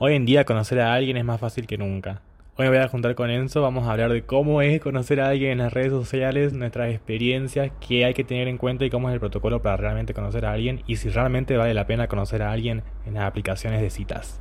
Hoy en día conocer a alguien es más fácil que nunca. Hoy me voy a juntar con Enzo, vamos a hablar de cómo es conocer a alguien en las redes sociales, nuestras experiencias, qué hay que tener en cuenta y cómo es el protocolo para realmente conocer a alguien y si realmente vale la pena conocer a alguien en las aplicaciones de citas.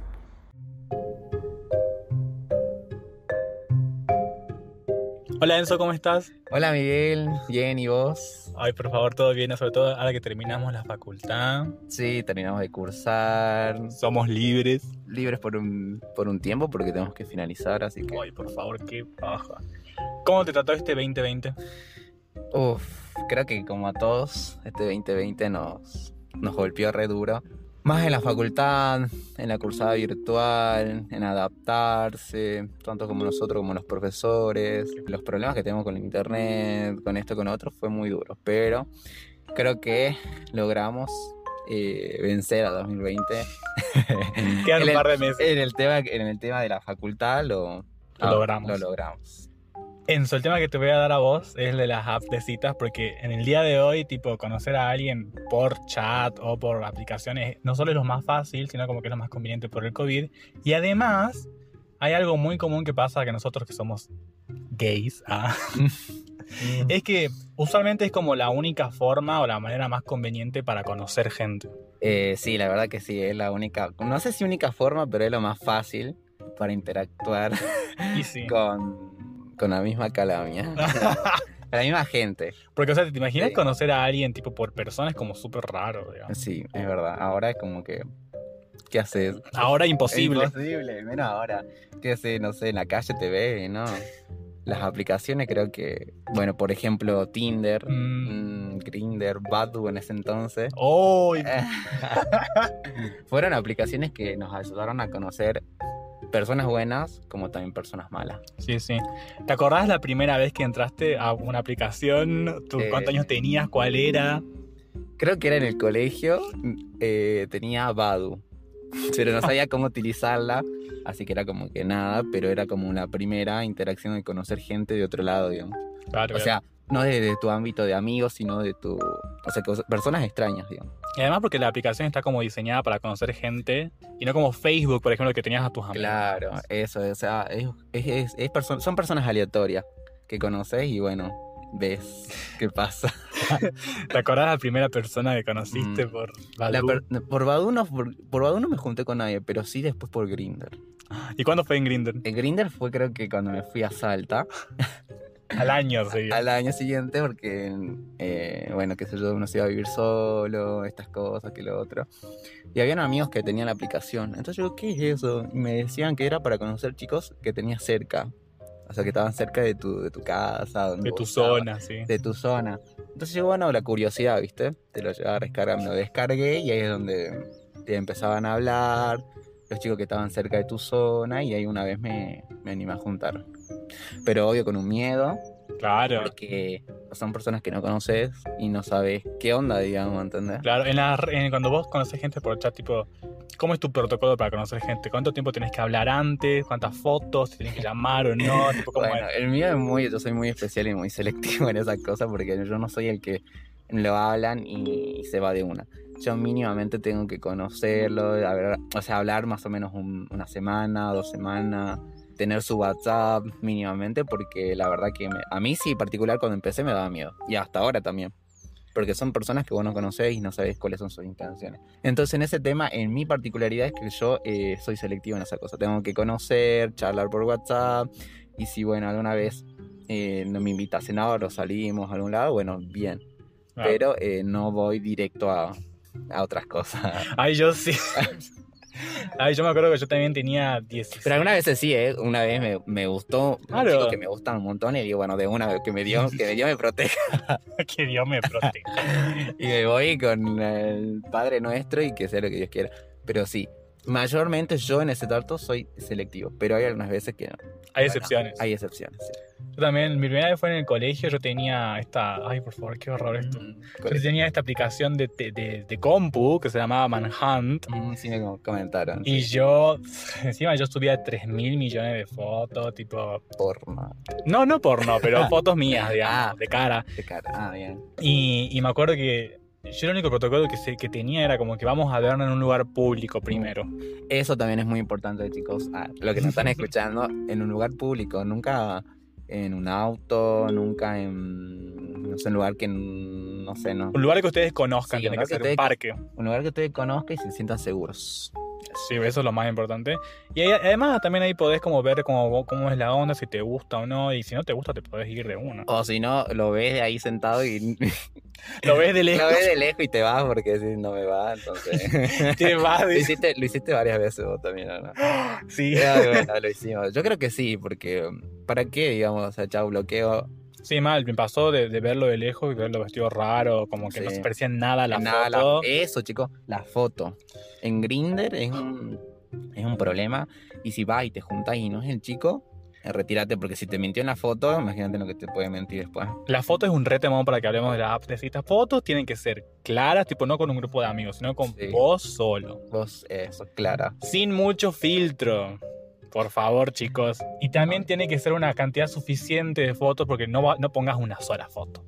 Hola Enzo, ¿cómo estás? Hola Miguel, bien, ¿y vos? Ay, por favor, todo bien, sobre todo ahora que terminamos la facultad. Sí, terminamos de cursar. Somos libres. Libres por un, por un tiempo porque tenemos que finalizar, así que... Ay, por favor, qué baja. ¿Cómo te trató este 2020? Uf, creo que como a todos, este 2020 nos, nos golpeó re duro. Más en la facultad, en la cursada virtual, en adaptarse, tanto como nosotros como los profesores. Los problemas que tenemos con el internet, con esto, con otro, fue muy duro. Pero creo que logramos eh, vencer a 2020. Quedan un par de meses. En el tema, en el tema de la facultad lo, Lo logramos. Lo logramos. Enzo, el tema que te voy a dar a vos es el de las apps de citas, porque en el día de hoy, tipo, conocer a alguien por chat o por aplicaciones no solo es lo más fácil, sino como que es lo más conveniente por el COVID. Y además, hay algo muy común que pasa que nosotros que somos gays, ah, es que usualmente es como la única forma o la manera más conveniente para conocer gente. Eh, sí, la verdad que sí, es la única, no sé si única forma, pero es lo más fácil para interactuar Y sí. con, con la misma calamia. la misma gente. Porque, o sea, ¿te imaginas Sí. conocer a alguien tipo por persona? Es como súper raro, digamos. Sí, es verdad. Ahora es como que. ¿Qué haces? Ahora imposible. Es imposible, menos ahora. ¿Qué haces? No sé, en la calle te ve, ¿no? Las aplicaciones creo que. Bueno, por ejemplo, Tinder, Mm. mm, Grindr, Badoo en ese entonces. ¡Uy! Fueron aplicaciones que nos ayudaron a conocer personas buenas como también personas malas. Sí, sí. ¿Te acordás la primera vez que entraste a una aplicación? ¿Tú, Eh, ¿Cuántos años tenías? ¿Cuál era? Creo que era en el colegio, eh, tenía Badu, pero no sabía cómo utilizarla, así que era como que nada, pero era como una primera interacción de conocer gente de otro lado, digamos. Claro, O sea, no de, de tu ámbito de amigos, sino de tu... O sea, personas extrañas, digamos. Y además porque la aplicación está como diseñada para conocer gente y no como Facebook, por ejemplo, que tenías a tus amigos. Claro, eso, o sea, es, es- es- es perso- son personas aleatorias que conoces y bueno, ves qué pasa. ¿Te acordás la primera persona que conociste Mm. por per- por Badu no, por, por Badoo no me junté con nadie, pero sí después por Grindr. ¿Y cuándo fue en Grindr? El Grindr fue creo que cuando me fui a Salta. Al año, sí. al año siguiente porque, eh, bueno, qué sé yo, uno se iba a vivir solo, estas cosas, que lo otro. Y habían amigos que tenían la aplicación. Entonces yo, ¿qué es eso? Y me decían que era para conocer chicos que tenías cerca. O sea, que estaban cerca de tu, de tu casa. donde De tu estabas, zona, sí. De tu zona. Entonces yo, bueno, la curiosidad, ¿viste? Te lo llevaba a descargar, me lo descargué y ahí es donde te empezaban a hablar los chicos que estaban cerca de tu zona y ahí una vez me, me animé a juntar. Pero obvio con un miedo, Claro. porque son personas que no conoces y no sabes qué onda, digamos, ¿entendés? Claro, en la, en- cuando vos conoces gente por chat, tipo, ¿cómo es tu protocolo para conocer gente? ¿Cuánto tiempo tenés que hablar antes? ¿Cuántas fotos? ¿Te tienes que llamar o no? Tipo, ¿cómo Bueno, es? el mío es muy, yo soy muy especial y muy selectivo en esas cosas porque yo no soy el que lo hablan y se va de una. Yo mínimamente tengo que conocerlo, ver, o sea, hablar más o menos un- una semana, dos semanas, tener su WhatsApp mínimamente porque la verdad que me- a mí sí, en particular cuando empecé me daba miedo y hasta ahora también. Porque son personas que vos no conocés y no sabés cuáles son sus intenciones. Entonces, en ese tema, en mi particularidad es que yo eh, soy selectivo en esa cosa. Tengo que conocer, charlar por WhatsApp, y si, bueno, alguna vez eh, no me invita a cenar o salimos a algún lado, bueno, bien. Claro. Pero eh, no voy directo a, a otras cosas. Ay, yo sí. Ay, yo me acuerdo que yo también tenía 16. Pero algunas veces sí, ¿eh? Una vez me, me gustó, un Claro. chico que me gusta un montón, y digo, bueno, de una vez que me dio, que me dio me proteja. que Dios me proteja. Y me voy con el Padre Nuestro y que sea lo que Dios quiera. Pero sí, mayormente yo en ese trato soy selectivo, pero hay algunas veces que no. Hay Bueno, excepciones. Hay excepciones, sí. Yo también, mi primera vez fue en el colegio, yo tenía esta... Ay, por favor, qué horror esto. Mm, Yo tenía esta aplicación de, de, de- de compu que se llamaba Manhunt. mm, sí me com- comentaron. Y sí. yo, encima yo subía 3 mil millones de fotos, tipo... Porno. No, no porno, pero fotos mías, digamos, Ah. de cara. De cara. Ah, bien. Y, y me acuerdo que Yo el único protocolo que, se- que tenía era como que vamos a vernos en un lugar público primero. Eso también es muy importante, chicos. Ah, lo que nos están escuchando, en un lugar público, nunca en un auto, nunca en, no sé, un lugar que, no sé, no. Un lugar que ustedes conozcan, Sí, tiene que lugar ser que un parque. Un lugar que ustedes conozcan y se sientan seguros. Sí, eso es lo más importante. Y ahí- además también ahí podés como ver cómo, cómo es la onda, si te gusta o no, y si no te gusta te podés ir de uno. O si no, lo ves de ahí sentado y Lo ves de lo lejos, ves de lejos y te vas porque si no me va, entonces... te vas lo, hiciste, lo hiciste varias veces vos también, ¿o ¿no? Sí. Bueno, lo hicimos. Yo creo que sí, porque ¿para qué, digamos, o sea, chao, bloqueo? Sí, mal, me pasó de, de verlo de lejos y verlo vestido raro, como que no Sí. se parecía nada a la Nada, la- foto. eso, chicos, la foto. En Grinder es un, es un problema. Y si vas y te juntas y no es el chico, eh, retírate, porque si te mintió en la foto, imagínate lo que te puede mentir después. La foto es un retemón para que hablemos de la app de citas. Fotos tienen que ser claras, tipo no con un grupo de amigos, sino con Sí. vos solo. Vos, eso, Clara. Sin mucho filtro. Por favor, chicos. Y también tiene que ser una cantidad suficiente de fotos porque no, va- no pongas una sola foto.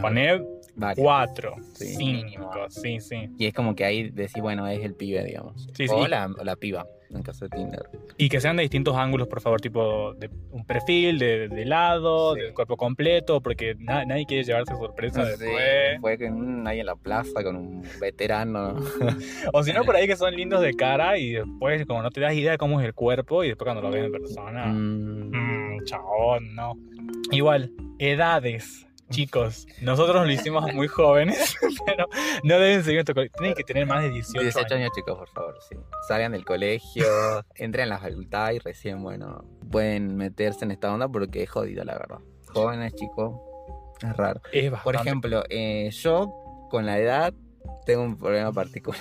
Poné Varios. cuatro, Sí, cinco, mínimo. sí, sí. Y es como que ahí decís, bueno, es el pibe, digamos. Sí, sí. O, la, o la piba, en caso de Tinder. Y que sean de distintos ángulos, por favor, tipo de un perfil, de, de lado, Sí. del cuerpo completo, porque na- nadie quiere llevarse sorpresa Sí, después. Fue con ahí en la plaza con un veterano. O si no, por ahí que son lindos de cara y después, como no te das idea de cómo es el cuerpo, y después cuando lo ves en persona, Mm, mmm, chabón, no. Igual, edades. Chicos, nosotros lo hicimos muy jóvenes, pero no deben seguir nuestro colegio. Tienen que tener más de 18, 18 años. años, chicos, por favor, sí. Salgan del colegio, entren en la facultad y recién, bueno, pueden meterse en esta onda porque es jodido, la verdad. Jóvenes, chicos, es raro. Es Por ejemplo, eh, yo con la edad tengo un problema particular.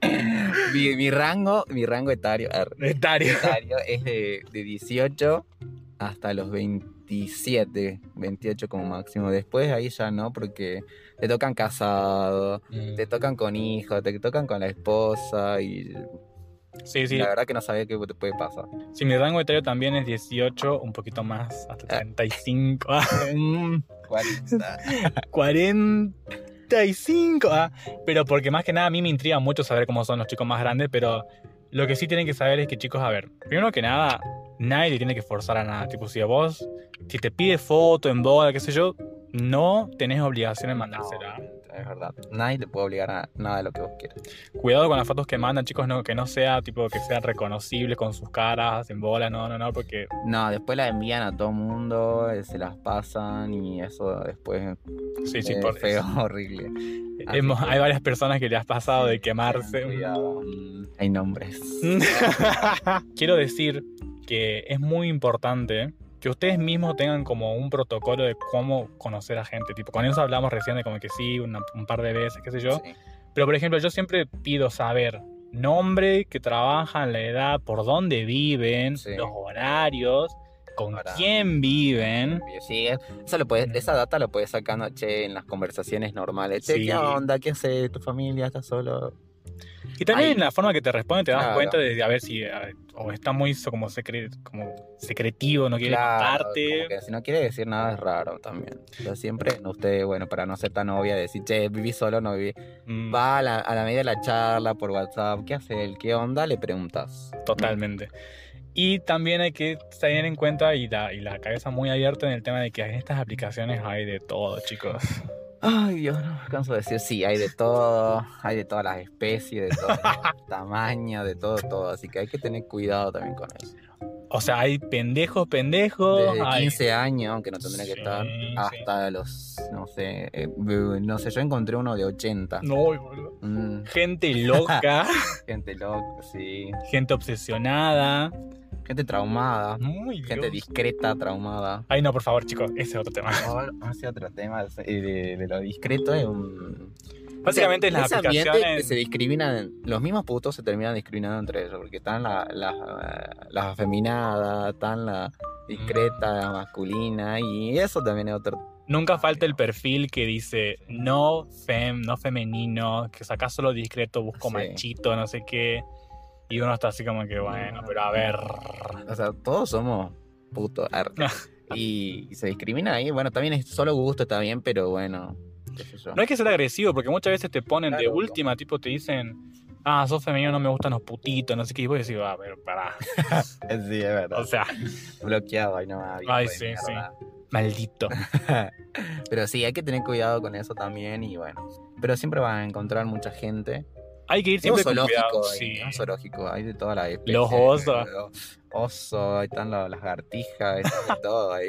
mi, mi rango, mi rango etario, ar- Etario. etario es de, de 18 hasta los 27, 28 como máximo. Después ahí ya no, porque te tocan casado, te tocan con hijos, te tocan con la esposa y Sí, sí. la verdad que no sabía qué te puede pasar. Sí, mi rango etario también es 18, un poquito más, hasta Ah. 35. Ah, mm, 40. 45. Ah, pero porque más que nada a mí me intriga mucho saber cómo son los chicos más grandes, pero lo que sí tienen que saber es que, chicos, a ver, primero que nada, nadie te tiene que forzar a nada. Tipo, si a vos, si te pide foto en boda, qué sé yo, no tenés obligación en mandársela. Es verdad. Nadie te puede obligar a nada de lo que vos quieras. Cuidado con las fotos que mandan, chicos, no, que no sea tipo que sean reconocibles con sus caras en bola, no, no, no, porque No, después la envían a todo mundo, eh, se las pasan y eso después sí, sí, es por feo, horrible. Así Hemos- que- hay varias personas que le has pasado de quemarse. Cuidado. Mm, Hay nombres. Quiero decir que es muy importante que ustedes mismos tengan como un protocolo de cómo conocer a gente. Tipo, con eso hablamos recién de como que sí, una- un par de veces, qué sé yo. Sí. Pero por ejemplo, yo siempre pido saber nombre, que trabajan, la edad, por dónde viven, Sí. los horarios, con quién viven. Sí, eso lo puedes, Mm. esa data lo puedes sacar che, en las conversaciones normales. Che, Sí. ¿qué onda? ¿Qué hace tu familia? ¿Estás solo? Y también Ahí. en la forma que te responde te das Claro. cuenta de a ver si a o está muy como, secre- como secretivo, no quiere Claro, contarte. que si no quiere decir nada es raro también. Pero siempre, usted, bueno, para no ser tan obvia, decir, che, viví solo, no viví. Mm, Va a la, a la medida de la charla por WhatsApp, ¿qué hace él? ¿Qué onda? Le preguntas. Totalmente. Y también hay que tener en cuenta y la, y la cabeza muy abierta en el tema de que en estas aplicaciones hay de todo, chicos. Ay, Dios, no me canso de decir, sí, hay de todo, hay de todas las especies, de todo tamaño, de todo, todo. Así que hay que tener cuidado también con eso. O sea, hay pendejos, pendejos. Desde hay- 15 años, aunque no tendría que estar, sí. hasta los, no sé, eh, no sé, yo encontré uno de 80. No, boludo. Mm, Gente loca, gente loca, sí. gente obsesionada. Gente traumada. Muy Gente Dios. discreta, traumada. Ay, no, por favor, chicos, ese es otro tema. Ahora, Ese otro tema eh, de, de lo discreto es un... Básicamente en las ese ambiente aplicaciones. se discriminan, los mismos putos se terminan discriminando entre ellos, porque están las la, afeminadas, están la discreta, la masculina, y eso también es otro... Nunca falta el perfil que dice no fem, no femenino, que sacas solo discreto, busco Sí. machito, no sé qué. Y uno está así como que, bueno, pero a ver. O sea, todos somos putos. y, y se discrimina ahí, bueno, también es solo gusto, está bien, pero bueno, qué sé yo. No hay que ser agresivo, porque muchas veces te ponen de última, tipo te dicen, ah, sos femenino, no me gustan los putitos, no sé qué, y vos decís, ah, pero pará. Sí, es verdad. O sea, bloqueado ahí nomás. Ay, sí, mierda. maldito. Pero sí, hay que tener cuidado con eso también y bueno. Pero siempre van a encontrar mucha gente. Hay que ir Es un siempre con zoológico, cuidado. ahí, Sí. es un zoológico, hay de todas las especies. Los osos. Osos, ahí están las lagartijas, ahí está todo ahí.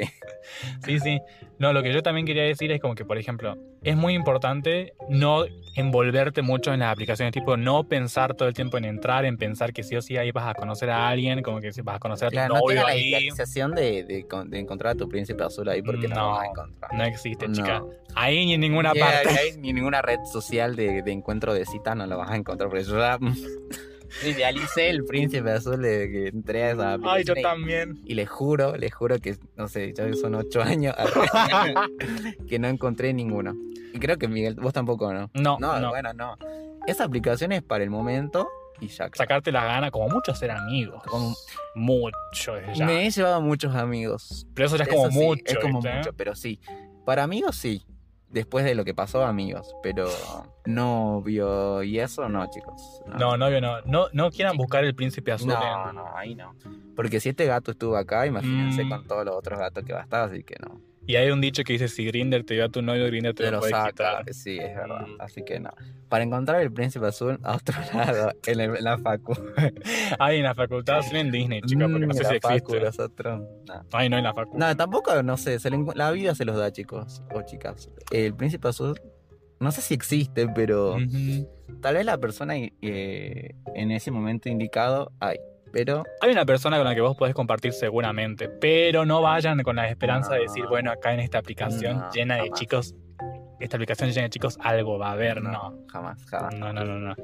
sí, sí. No, lo que yo también quería decir es como que, por ejemplo, es muy importante no envolverte mucho en las aplicaciones, tipo no pensar todo el tiempo en entrar, en pensar que sí o sí ahí vas a conocer a alguien, como que vas a conocer a tu Claro, no novio tengas la ahí. idealización de, de, con- de encontrar a tu príncipe azul ahí porque no, No, vas a encontrar. No existe, No. chica. Ahí ni en ninguna Ni- parte. hay ni ninguna red social de, de encuentro de citas no lo vas a encontrar porque yo ya idealicé el príncipe azul de que entré a esa Ay, yo también. Y les juro, les juro que, no sé, ya son ocho años que no encontré ninguno. Y creo que Miguel, vos tampoco, ¿no? No, No, no. bueno, no. Esa aplicación es para el momento y ya. creo. Sacarte las ganas, como mucho ser amigos. Como- Mucho es ya. me he llevado muchos amigos. Pero eso ya es Eso como sí, mucho. Es como ¿viste? mucho, pero sí. Para amigos sí. Después de lo que pasó, amigos. Pero novio y eso no, chicos. No, novio, no. No, no quieran buscar el príncipe azul. No, en- no, ahí no. Porque si este gato estuvo acá, imagínense Mm. con todos los otros gatos que va a estar, así que no. Y hay un dicho que dice: si Grinder te dio a tu novio, Grinder te, Te lo lo puede saca, quitar. sí, es verdad. Mm. Así que no. Para encontrar el príncipe azul a otro lado, en, el- en la facu. Ay, en la facultad, sí en Disney, chica, porque no Mm, sé la si facu, existe. nosotros, no. Ay, no en la facultad. No, tampoco, no sé, se le encu- la vida se los da, chicos o chicas. El príncipe azul, no sé si existe, pero tal vez la persona eh, en ese momento indicado hay. Pero Hay una persona con la que vos podés compartir seguramente, pero no vayan con la esperanza de decir, No. bueno, acá en esta aplicación No, llena de chicos, esta aplicación llena de chicos, algo va a haber, no. jamás, jamás. No, no, no, no.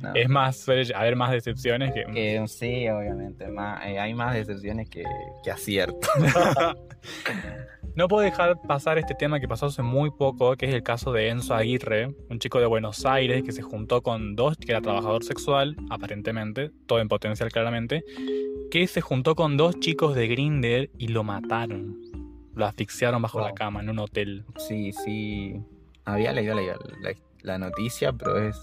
no. Es más, suele haber más decepciones que... Que sí, obviamente, más, eh, hay más decepciones que, que aciertos. no puedo dejar pasar este tema que pasó hace muy poco, que es el caso de Enzo Aguirre, un chico de Buenos Aires que se juntó con dos, que era trabajador sexual, aparentemente, todo en potencial claramente, que se juntó con dos chicos de Grinder y lo mataron. Lo asfixiaron bajo la cama en un hotel. Sí, sí. Había leído la, la- la noticia, pero es.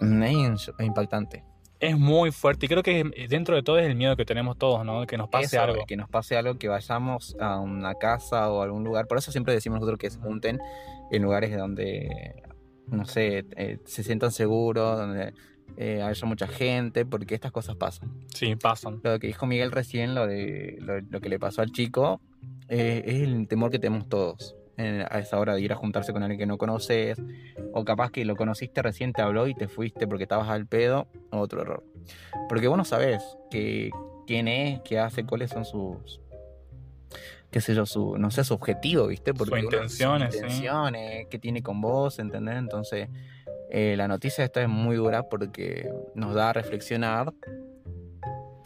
Es impactante. Es muy fuerte y creo que dentro de todo es el miedo que tenemos todos, ¿no? Que nos pase Eso, algo. Que nos pase algo, que vayamos a una casa o a algún lugar. Por eso siempre decimos nosotros que se junten en lugares donde, no sé, eh, se sientan seguros, donde eh, haya mucha gente, porque estas cosas pasan. Sí, pasan. Lo que dijo Miguel recién, lo de lo, lo que le pasó al chico, eh, es el temor que tenemos todos en- a esa hora de ir a juntarse con alguien que no conoces, o capaz que lo conociste recién, te habló y te fuiste porque estabas al pedo, otro error. Porque vos no sabés que, quién es, qué hace, cuáles son sus, qué sé yo, su, no sé, su objetivo, ¿viste? Porque uno- intenciones, sus sí. intenciones, qué tiene con vos, ¿entendés? Entonces, eh, la noticia esta es muy dura porque nos da a reflexionar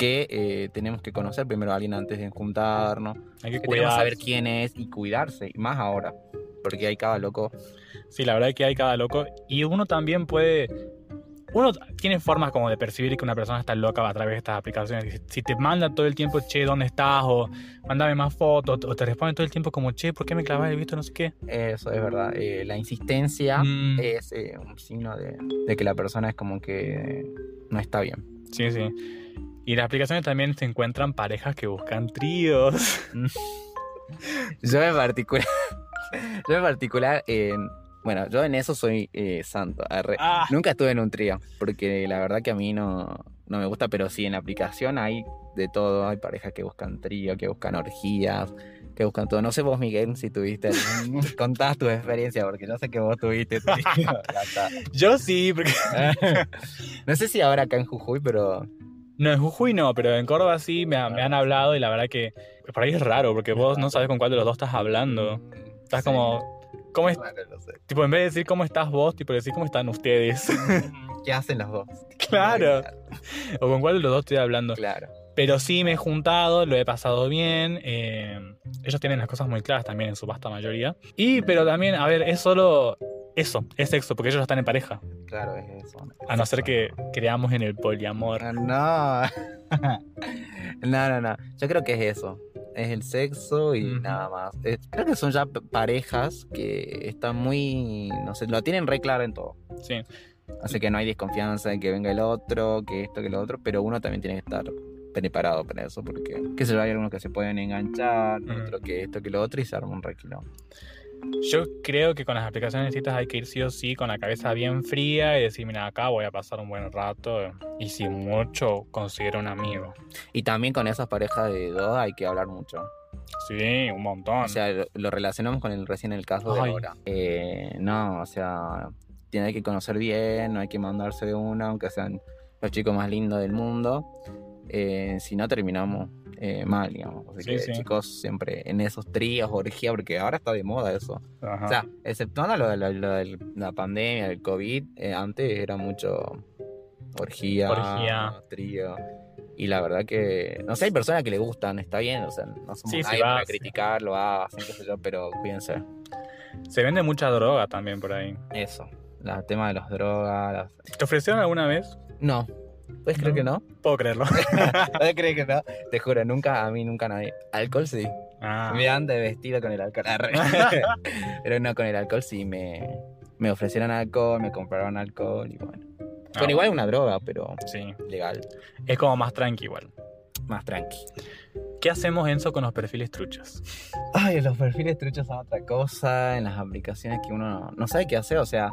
que eh, tenemos que conocer primero a alguien antes de juntarnos, Hay que que tenemos que cuidar. saber quién es y cuidarse, y más ahora, porque hay cada loco. Sí, la verdad es que hay cada loco. Y uno también puede. Uno tiene formas como de percibir que una persona está loca a través de estas aplicaciones. Si- Si te manda todo el tiempo, che, ¿dónde estás? O mándame más fotos. O te responde todo el tiempo como, che, ¿por qué me clavas el visto? No sé qué. Eso es verdad. Eh, la insistencia Mm, es eh, un signo de, de que la persona es como que no está bien. Sí, sí. Y en las aplicaciones también se encuentran parejas que buscan tríos. Yo en particular, yo en particular, en- bueno, yo en eso soy eh, santo. arre. Ah, Nunca estuve en un trío, porque la verdad que a mí no, no me gusta, pero sí en la aplicación hay de todo. Hay parejas que buscan trío, que buscan orgías, que buscan todo. No sé vos, Miguel, si tuviste, contás tu experiencia, porque yo sé que vos tuviste trío. yo sí, porque. no sé si ahora acá en Jujuy, pero No, en Jujuy no, pero en Córdoba sí me, ha- me han hablado y la verdad que por ahí es raro, porque vos no sabes con cuál de los dos estás hablando. Estás Sí. como. ¿Cómo es? Bueno, no sé. Tipo, en vez de decir cómo estás vos, tipo, decir cómo están ustedes. ¿Qué hacen los dos? claro. O con cuál de los dos estoy hablando. Claro. Pero sí me he juntado, lo he pasado bien. eh, ellos tienen las cosas muy claras también en su vasta mayoría. Y, pero también, a ver, es solo eso, es sexo, porque ellos ya están en pareja. Claro, es eso. A no ser que creamos en el poliamor. Ah, No. no, no, no. Yo creo que es eso. es el sexo y nada más. Creo que son ya parejas que están muy, no sé, lo tienen re claro en todo. Sí. Así que no hay desconfianza en que venga el otro, que esto, que lo otro, pero uno también tiene que estar preparado para eso, porque, qué sé yo, hay algunos que se pueden enganchar, Ujú. otro que esto, que lo otro, y se arma un requilón. Yo creo que con las aplicaciones de citas hay que ir sí o sí con la cabeza bien fría y decir, mira, acá voy a pasar un buen rato y si mucho considero un amigo. Y también con esas parejas de dos hay que hablar mucho. Sí, un montón. O sea, lo, lo relacionamos con el recién el caso de Ay. ahora. Eh, no, o sea, tiene que conocer bien, no hay que mandarse de una, aunque sean los chicos más lindos del mundo. Eh, si no, terminamos eh, mal, digamos. Así Sí, que, sí. chicos, siempre en esos tríos, orgía, porque ahora está de moda eso. Ajá. O sea, exceptuando lo de la, lo de la pandemia, del COVID, eh, antes era mucho orgía, Orgía. trío. Y la verdad que, no sé, hay personas que le gustan, está bien, o sea, no somos Sí, nadie va, para sí. criticar, lo hacen, qué sé yo, pero cuídense. Se vende mucha droga también por ahí. Eso, el tema de las drogas. las- ¿Te ofrecieron alguna vez? No, ¿puedes creer No. que no? Puedo creerlo. ¿Puedes creer que no? Te juro, nunca, a mí nunca nadie. Alcohol sí. Ah. Me han de vestido con el alcohol. Pero no, con el alcohol sí me, me ofrecieron alcohol, me compraron alcohol y bueno. Ah, Bueno, igual es una droga, pero Sí. legal. Es como más tranqui igual. Más tranqui. ¿Qué hacemos, Enzo, con los perfiles truchos? Ay, los perfiles truchos son otra cosa en las aplicaciones que uno no, no sabe qué hacer. O sea,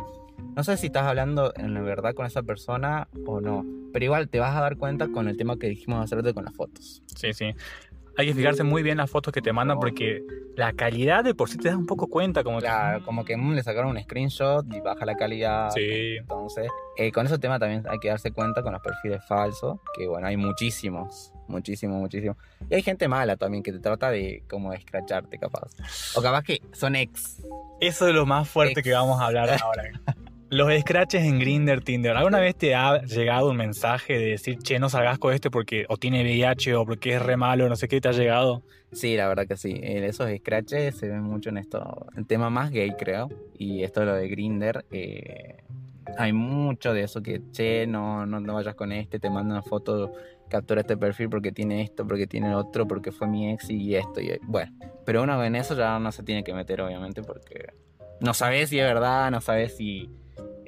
no sé si estás hablando en la verdad con esa persona o no. Pero igual te vas a dar cuenta con el tema que dijimos hacerte con las fotos. Sí, sí. Hay que fijarse muy bien las fotos que te mandan porque la calidad de por sí te das un poco cuenta. Como Claro, que, como que mm, le sacaron un screenshot y baja la calidad. Sí. Entonces, eh, con ese tema también hay que darse cuenta con los perfiles falsos, que bueno, hay muchísimos, muchísimos, muchísimos. Y hay gente mala también que te trata de como de escracharte capaz. O capaz que son ex. Eso es lo más fuerte Ex. que vamos a hablar ahora. Los scratches en Grinder, Tinder. ¿Alguna vez te ha llegado un mensaje de decir, che, no salgas con este porque o tiene VIH o porque es re malo, no sé qué, te ha llegado? Sí, la verdad que sí. En esos scratches se ven mucho en esto. El tema más gay, creo. Y esto lo de Grinder. hay mucho de eso que, che, no, no, vayas con este, te mandan una foto, captura este perfil porque tiene esto, porque tiene otro, porque fue mi ex y esto. Y, bueno, pero uno en eso ya no se tiene que meter, obviamente, porque no sabes si es verdad, no sabes si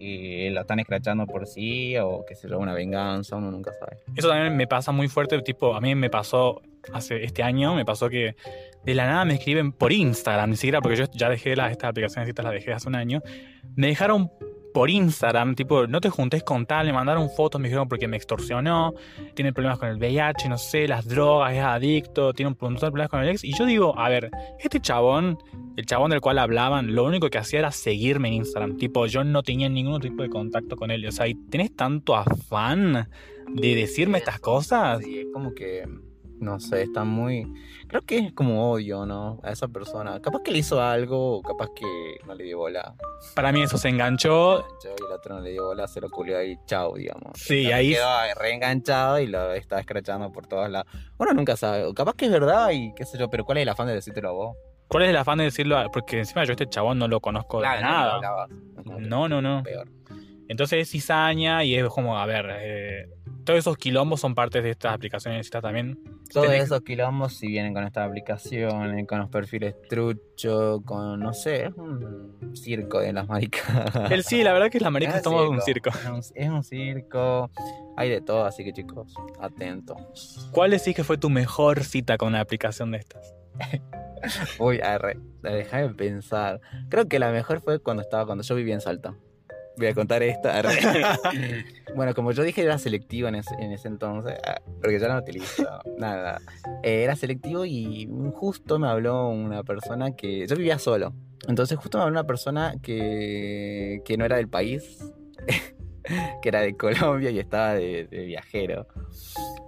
eh, lo están escrachando por sí o que se yo, una venganza, uno nunca sabe. Eso también me pasa muy fuerte, tipo, a mí me pasó hace este año, me pasó que de la nada me escriben por Instagram, ni siquiera porque yo ya dejé las, estas aplicaciones, estas las dejé hace un año, me dejaron por Instagram, tipo, no te juntes con tal, me mandaron fotos, me dijeron porque me extorsionó, tiene problemas con el VIH, no sé, las drogas, es adicto, tiene un montón de problemas con el ex. Y yo digo, a ver, este chabón, el chabón del cual hablaban, lo único que hacía era seguirme en Instagram. Tipo, yo no tenía ningún tipo de contacto con él. O sea, y tenés tanto afán de decirme estas cosas. Sí, es como que, no sé, está muy... Creo que es como odio, ¿no? A esa persona. Capaz que le hizo algo, o capaz que no le dio bola. Para mí eso se enganchó. Yo y el otro no le dio bola, se lo culió ahí, chao, digamos. Sí, Capaz ahí- Quedó reenganchado y lo está escrachando por todos lados. Uno nunca sabe. Capaz que es verdad y qué sé yo, pero ¿cuál es el afán de decírtelo a vos? ¿Cuál es el afán de decirlo? Porque encima yo este chabón no lo conozco de Claro, nada. No, no, no. Peor. Entonces es cizaña y es como, a ver, eh, todos esos quilombos son partes de estas aplicaciones de citas también. Todos Tenés- esos quilombos, si vienen con estas aplicaciones, con los perfiles trucho, con, no sé, es un circo de las maricas. El sí, la verdad que la marica Es en un circo. Es un, es un circo, hay de todo, así que chicos, atentos. ¿Cuál decís que fue tu mejor cita con una aplicación de estas? Uy, arre, déjame pensar. Creo que la mejor fue cuando estaba, cuando yo vivía en Salta. Voy a contar esta. bueno, como yo dije, era selectivo en ese, en ese entonces, ah, porque ya no utilizo nada. Eh, era selectivo y justo me habló una persona que. Yo vivía solo. Entonces, justo me habló una persona que, que no era del país, que era de Colombia y estaba de, de viajero.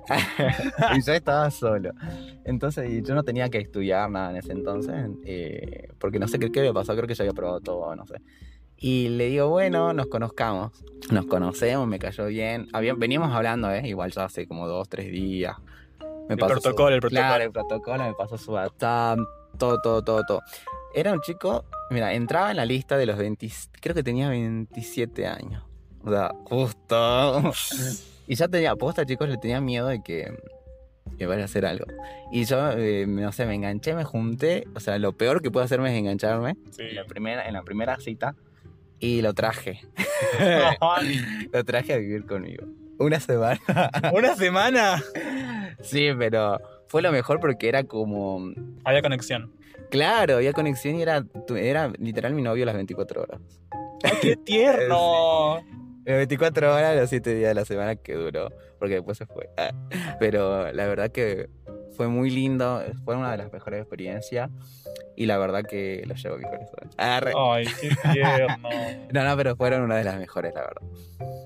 y yo estaba solo. Entonces, yo no tenía que estudiar nada en ese entonces, eh, porque no sé qué, qué había pasado, creo que ya había probado todo, no sé. Y le digo, bueno, nos conozcamos. Nos conocemos, me cayó bien. Había- veníamos hablando, ¿eh? Igual ya hace como dos, tres días. Me El protocolo, el protocolo. Claro, el protocolo, me pasó su WhatsApp, todo, todo, todo, todo. Era un chico, mira, entraba en la lista de los 20, creo que tenía 27 años. O sea, justo. y ya tenía, posta chicos, le tenía miedo de que que vaya a hacer algo. Y yo, eh, no sé, me enganché, me junté. O sea, lo peor que puedo hacerme es engancharme Sí. en la primera, en la primera cita. Y lo traje. lo traje a vivir conmigo. Una semana. Una semana. sí, pero fue lo mejor porque era como. Había conexión. Claro, había conexión y era, era literal mi novio las 24 horas. ¡Ay, qué tierno! Las 24 horas, los 7 días de la semana que duró, porque después se fue. Ah, Pero la verdad que fue muy lindo, fue una de las mejores experiencias y la verdad que lo llevo a mi corazón. Arre. Ay, qué tierno. No, no, pero fueron una de las mejores, la verdad.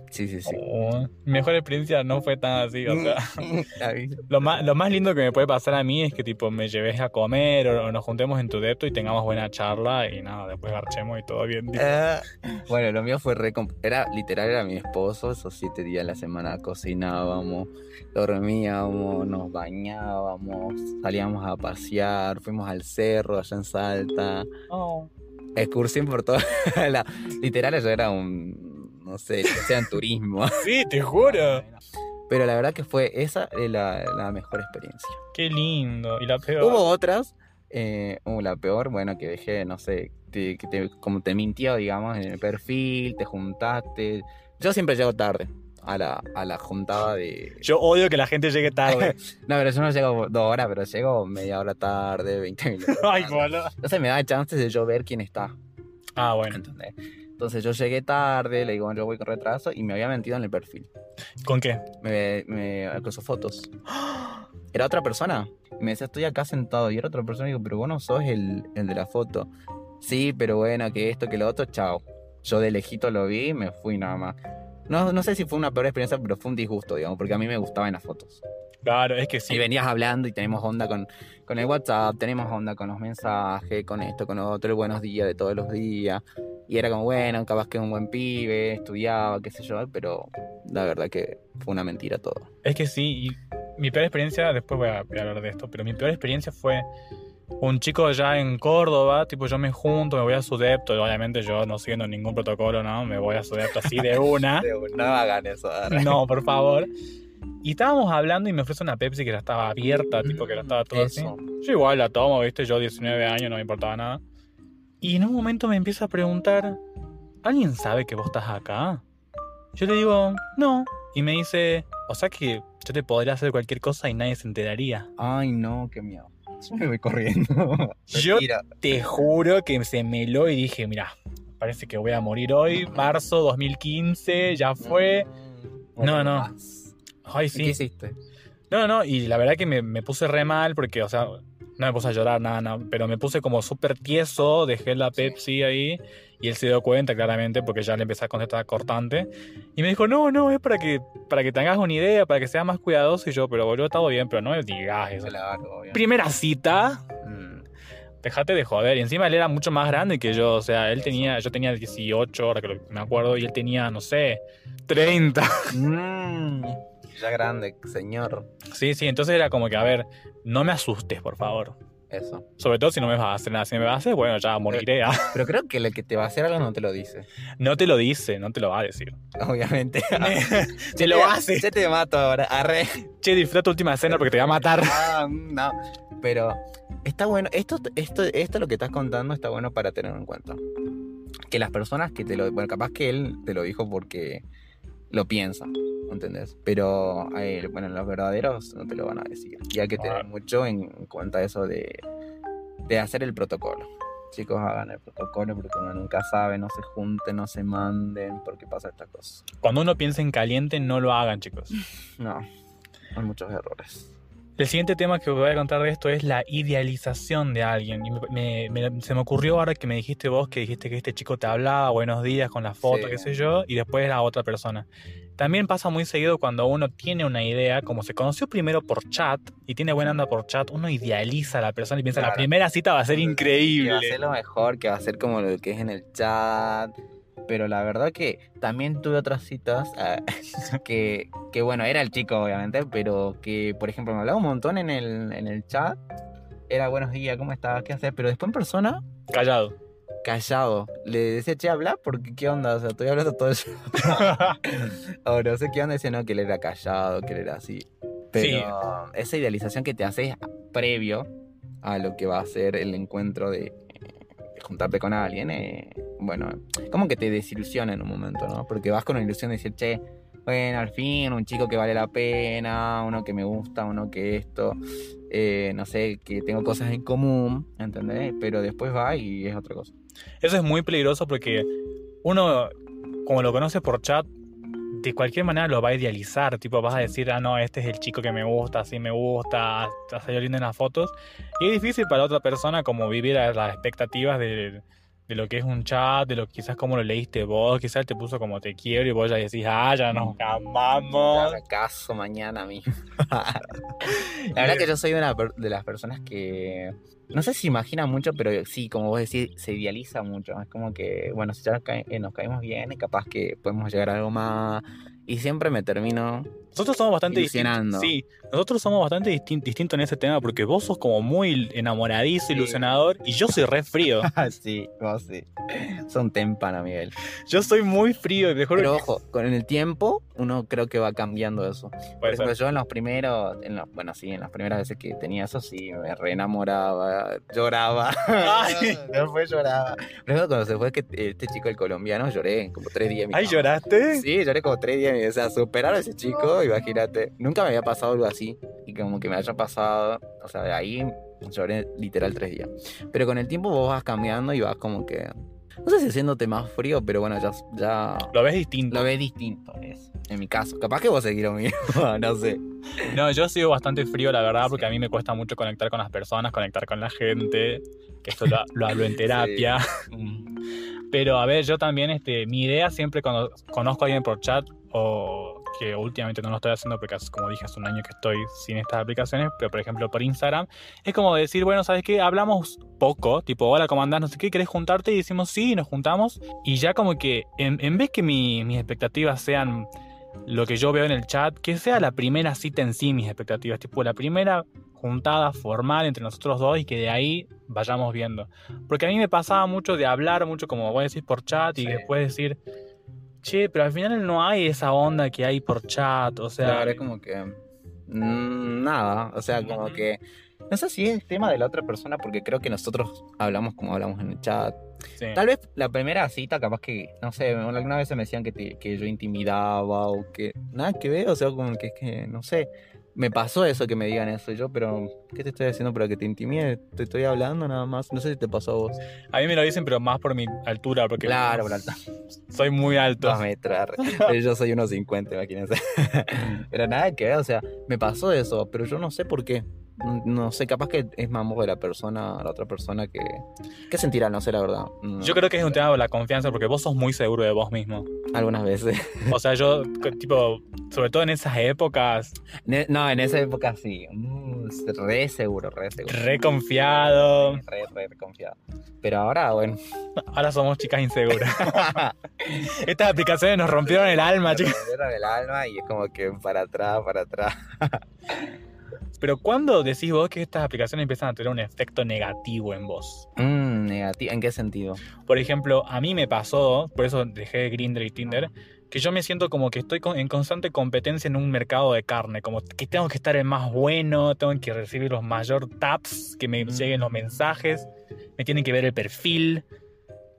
Sí, sí, sí. Oh, mi mejor experiencia no fue tan así, o sea. Lo más, lo más lindo que me puede pasar a mí es que tipo me lleves a comer o, o nos juntemos en tu depto y tengamos buena charla y nada, después garchemos y todo bien. Ah, bueno, lo mío fue re... Era, literal, era mi esposo, esos siete días a la semana cocinábamos, dormíamos, nos bañábamos, salíamos a pasear, fuimos al cerro allá en Salta, Oh. excursión por todo. la, literal, yo era un, no sé, que sea en turismo. Sí, te juro. Pero la verdad que fue esa eh, la, la mejor experiencia. Qué lindo. Y la peor. Hubo otras, eh, uh, la peor, bueno, que dejé, no sé, te- que te- como te mintió, digamos, en el perfil, te juntaste. Yo siempre llego tarde a la, a la juntada de... Yo odio que la gente llegue tarde. No, pero yo no llego dos horas, pero llego media hora tarde, 20 minutos. Ay, boludo. Entonces me da chances de yo ver quién está, Ah, bueno. ¿entendés? Entonces yo llegué tarde, le digo, bueno, yo voy con retraso y me había mentido en el perfil. ¿Con qué? Me, me cruzó fotos. Era otra persona. Me decía, estoy acá sentado. Y era otra persona. Y digo, pero vos no sos el, el de la foto. Sí, pero bueno, que esto, que lo otro, chao. Yo de lejito lo vi y me fui nada más. No, no sé si fue una peor experiencia, pero fue un disgusto, digamos, porque a mí me gustaban las fotos. Claro, es que Y sí. venías hablando y tenemos onda con, con el WhatsApp, tenemos onda con los mensajes, con esto, con lo otro, el buenos días de todos los días. Y era como, bueno, capaz que es un buen pibe, estudiaba, qué sé yo, pero la verdad que fue una mentira todo. Es que sí. Y mi peor experiencia, después voy a, voy a hablar de esto, pero mi peor experiencia fue un chico allá en Córdoba, tipo yo me junto, me voy a su depto, y obviamente yo no siguiendo ningún protocolo, ¿no? Me voy a su depto así de una. No hagan eso. arre. No, por favor. Y estábamos hablando y me ofrece una Pepsi que ya estaba abierta, tipo que ya estaba todo así. Eso. Yo igual la tomo, viste, yo 19 años, no me importaba nada. Y en un momento me empieza a preguntar, ¿alguien sabe que vos estás acá? Yo le digo, no. Y me dice, o sea que yo te podría hacer cualquier cosa y nadie se enteraría. Ay, no, qué miedo. Yo me voy corriendo. Yo-. Te juro que se meló y dije, mira, parece que voy a morir hoy, marzo 2015, ya fue. No, no. más. Ay, ¿Y sí. ¿Qué hiciste? No, no, y la verdad que me, me puse re mal porque, o sea, no me puse a llorar, nada, nada, pero me puse como súper tieso, dejé la Pepsi ahí y él se dio cuenta claramente porque ya le empecé a contestar cortante y me dijo, no, no, es para que, para que tengas una idea, para que seas más cuidadoso y yo, pero boludo, todo bien, pero no me digas eso. Claro. Primera cita, Mm. dejate de joder, y encima él era mucho más grande que yo, o sea, él tenía, yo tenía 18, ahora que me acuerdo, y él tenía, no sé, 30. Mm. Ya grande, señor. Sí, sí, entonces era como que, a ver, no me asustes, por favor. Eso. Sobre todo si no me vas a hacer nada. Si me vas a hacer, bueno, ya moriré. ah. Pero creo que el que te va a hacer algo no te lo dice. No te lo dice, no te lo va a decir. Obviamente. te lo hace. Yo te mato ahora. Arre. Che, disfruta tu última escena porque te va a matar. Ah, no. Pero está bueno. Esto, esto, esto lo que estás contando está bueno para tener en cuenta. Que las personas que te lo. Bueno, capaz que él te lo dijo porque lo piensa. ¿Entendés? Pero eh, bueno, los verdaderos no te lo van a decir. Y hay que tener mucho en cuenta eso de, de hacer el protocolo. Chicos, hagan el protocolo porque uno nunca sabe, no se junten, no se manden, porque pasa esta cosa. Cuando uno piensa en caliente, no lo hagan, chicos. No, hay muchos errores. El siguiente tema que os voy a contar de esto es la idealización de alguien. Y me- se me ocurrió ahora que me dijiste vos que dijiste que este chico te hablaba, buenos días, con la foto, Sí. qué sé yo, y después era otra persona. También pasa muy seguido cuando uno tiene una idea, como se conoció primero por chat y tiene buena onda por chat, uno idealiza a la persona y piensa, la Claro. primera cita va a ser Que va a increíble. ser lo mejor, que va a ser como lo que es en el chat. Pero la verdad que también tuve otras citas ah, que, que, bueno, era el chico obviamente, pero que, por ejemplo, me hablaba un montón en el, en el chat. Era buenos días, ¿cómo estás? ¿Qué haces? Pero después en persona, Callado. callado. Le decía, che, habla, porque qué onda, o sea, estoy hablando todo eso. o no sé qué onda, decía, no, que él era callado, que él era así. Pero esa idealización que te haces previo a lo que va a ser el encuentro de juntarte con alguien, eh, bueno, como que te desilusiona en un momento, ¿no? Porque vas con la ilusión de decir, che, bueno, al fin, un chico que vale la pena, uno que me gusta, uno que esto, eh, no sé, que tengo cosas en común, ¿entendés? Pero después va y es otra cosa. Eso es muy peligroso porque uno, como lo conoce por chat, de cualquier manera lo va a idealizar. Tipo, vas a decir, ah, no, este es el chico que me gusta, así me gusta, ha salido lindo en las fotos. Y es difícil para otra persona como vivir a las expectativas de, de lo que es un chat, de lo quizás como lo leíste vos, quizás te puso como te quiero y vos ya decís, ah, ya nos amamos. Ya caso mañana a mí. la verdad que yo soy una de las personas que no sé si imagina mucho, pero sí, como vos decís, se idealiza mucho. Es como que, bueno, si ya eh, nos caemos bien, capaz que podemos llegar a algo más. Y siempre me termino. Nosotros somos bastante distintos. Sí, nosotros somos bastante distin- distintos en ese tema porque vos sos como muy enamoradizo, Sí. ilusionador y yo soy re frío. sí, vos sí. Son témpano, Miguel. yo soy muy frío y te juro Pero que- ojo, con el tiempo uno creo que va cambiando eso. Por ejemplo, ser. yo en los primeros, en los, bueno, sí, en las primeras veces que tenía eso, sí, me re enamoraba, lloraba. Ay. Después lloraba. Por ejemplo, cuando se fue que este chico, el colombiano, lloré como tres días. Ay. ¿lloraste? Sí, lloré como tres días. O sea, superar a ese chico, imagínate. Nunca me había pasado algo así. Y como que me haya pasado, o sea, de ahí lloré literal tres días. Pero con el tiempo vos vas cambiando y vas como que. No sé si haciéndote más frío, pero bueno, ya, ya Lo ves distinto. lo ves distinto. Es, en mi caso. Capaz que vos seguís lo mismo, no sé. No, yo sigo bastante frío, la verdad, porque a mí me cuesta mucho conectar con las personas, conectar con la gente, que esto lo, lo hablo en terapia. Pero a ver, yo también, este, mi idea siempre cuando conozco a alguien por chat, o que últimamente no lo estoy haciendo porque, como dije, hace un año que estoy sin estas aplicaciones, pero por ejemplo por Instagram, es como decir, bueno, ¿sabes qué? Hablamos poco, tipo, hola, ¿cómo andás? No sé qué, ¿querés juntarte? Y decimos, sí, nos juntamos. Y ya como que, en, en vez que mi- mis expectativas sean lo que yo veo en el chat, que sea la primera cita en sí, mis expectativas, tipo la primera juntada formal entre nosotros dos y que de ahí vayamos viendo. Porque a mí me pasaba mucho de hablar mucho, como voy a decir, por chat y Sí. después decir, che, pero al final no hay esa onda que hay por chat, o sea... Claro, es como que. mm, nada. O sea, como que. No sé si es tema de la otra persona, porque creo que nosotros hablamos como hablamos en el chat. sí. Tal vez la primera cita, capaz que, no sé, alguna vez me decían que, te- que yo intimidaba o que nada que ver, o sea, como que es que, no sé, me pasó eso que me digan eso yo, pero, ¿qué te estoy haciendo para que te intimide? Te estoy hablando nada más, no sé si te pasó a vos. A mí me lo dicen, pero más por mi altura, porque Claro, por alto. soy muy alto. Dos metros, yo soy unos 50, imagínense. pero nada que ver, o sea, me pasó eso, pero yo no sé por qué. No sé, capaz que es mambo de la persona, la otra persona que... ¿Qué sentirá? No sé, la verdad. No. Yo creo que es un tema de la confianza, porque vos sos muy seguro de vos mismo. Algunas veces. O sea, yo, tipo, sobre todo en esas épocas, Ne- No, en esa época sí. Mm, re seguro, re seguro. re confiado. Re, re, re confiado. Pero ahora, bueno. Ahora somos chicas inseguras. Estas aplicaciones nos rompieron el alma, chicas. Me rompieron el alma y es como que para atrás, para atrás. Pero ¿cuándo decís vos que estas aplicaciones empiezan a tener un efecto negativo en vos? Mmm, negativo. ¿En qué sentido? Por ejemplo, a mí me pasó, por eso dejé Grindr y Tinder, que yo me siento como que estoy en constante competencia en un mercado de carne, como que tengo que estar el más bueno, tengo que recibir los mayor taps, que me Mm. lleguen los mensajes, me tienen que ver el perfil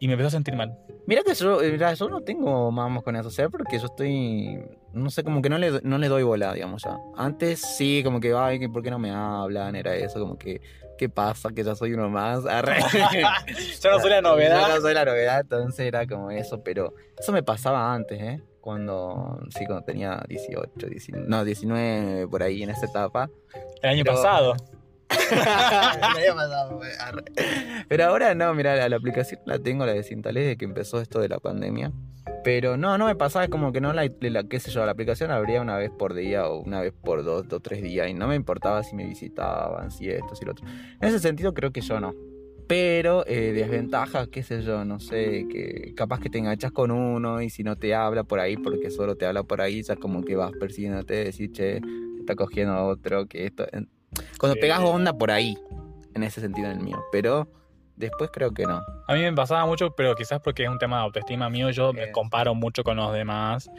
y me empezó a sentir mal. Mira que yo, mira, yo no tengo mamos con eso, ¿sabes? Porque yo estoy, no sé, como que no le, no le doy bola, digamos ya. Antes sí, como que, ay, que ¿por qué no me hablan? Era eso, como que, ¿qué pasa? Que ya soy uno más. Yo no soy la novedad. Yo no soy la novedad, entonces era como eso, pero eso me pasaba antes, ¿eh? Cuando, sí, cuando tenía 18, 19, no, 19, por ahí en esa etapa. El año Pero- pasado. Pero ahora no, mira, la, aplicación la tengo, la desinstalé desde que empezó esto de la pandemia. Pero no, no me pasaba, es como que no la, la- qué sé yo, la aplicación abría una vez por día o una vez por dos, dos, tres días y no me importaba si me visitaban, si esto, si lo otro. En ese sentido creo que yo no. Pero eh, desventajas, qué sé yo, no sé, que capaz que te enganchas con uno y si no te habla por ahí, porque solo te habla por ahí, ya como que vas persiguiéndote, decir, che, está cogiendo a otro, que esto... Cuando Sí. pegas onda por ahí, en ese sentido en el mío, pero después creo que no. A mí me pasaba mucho, pero quizás porque es un tema de autoestima mío, yo me Es. comparo mucho con los demás.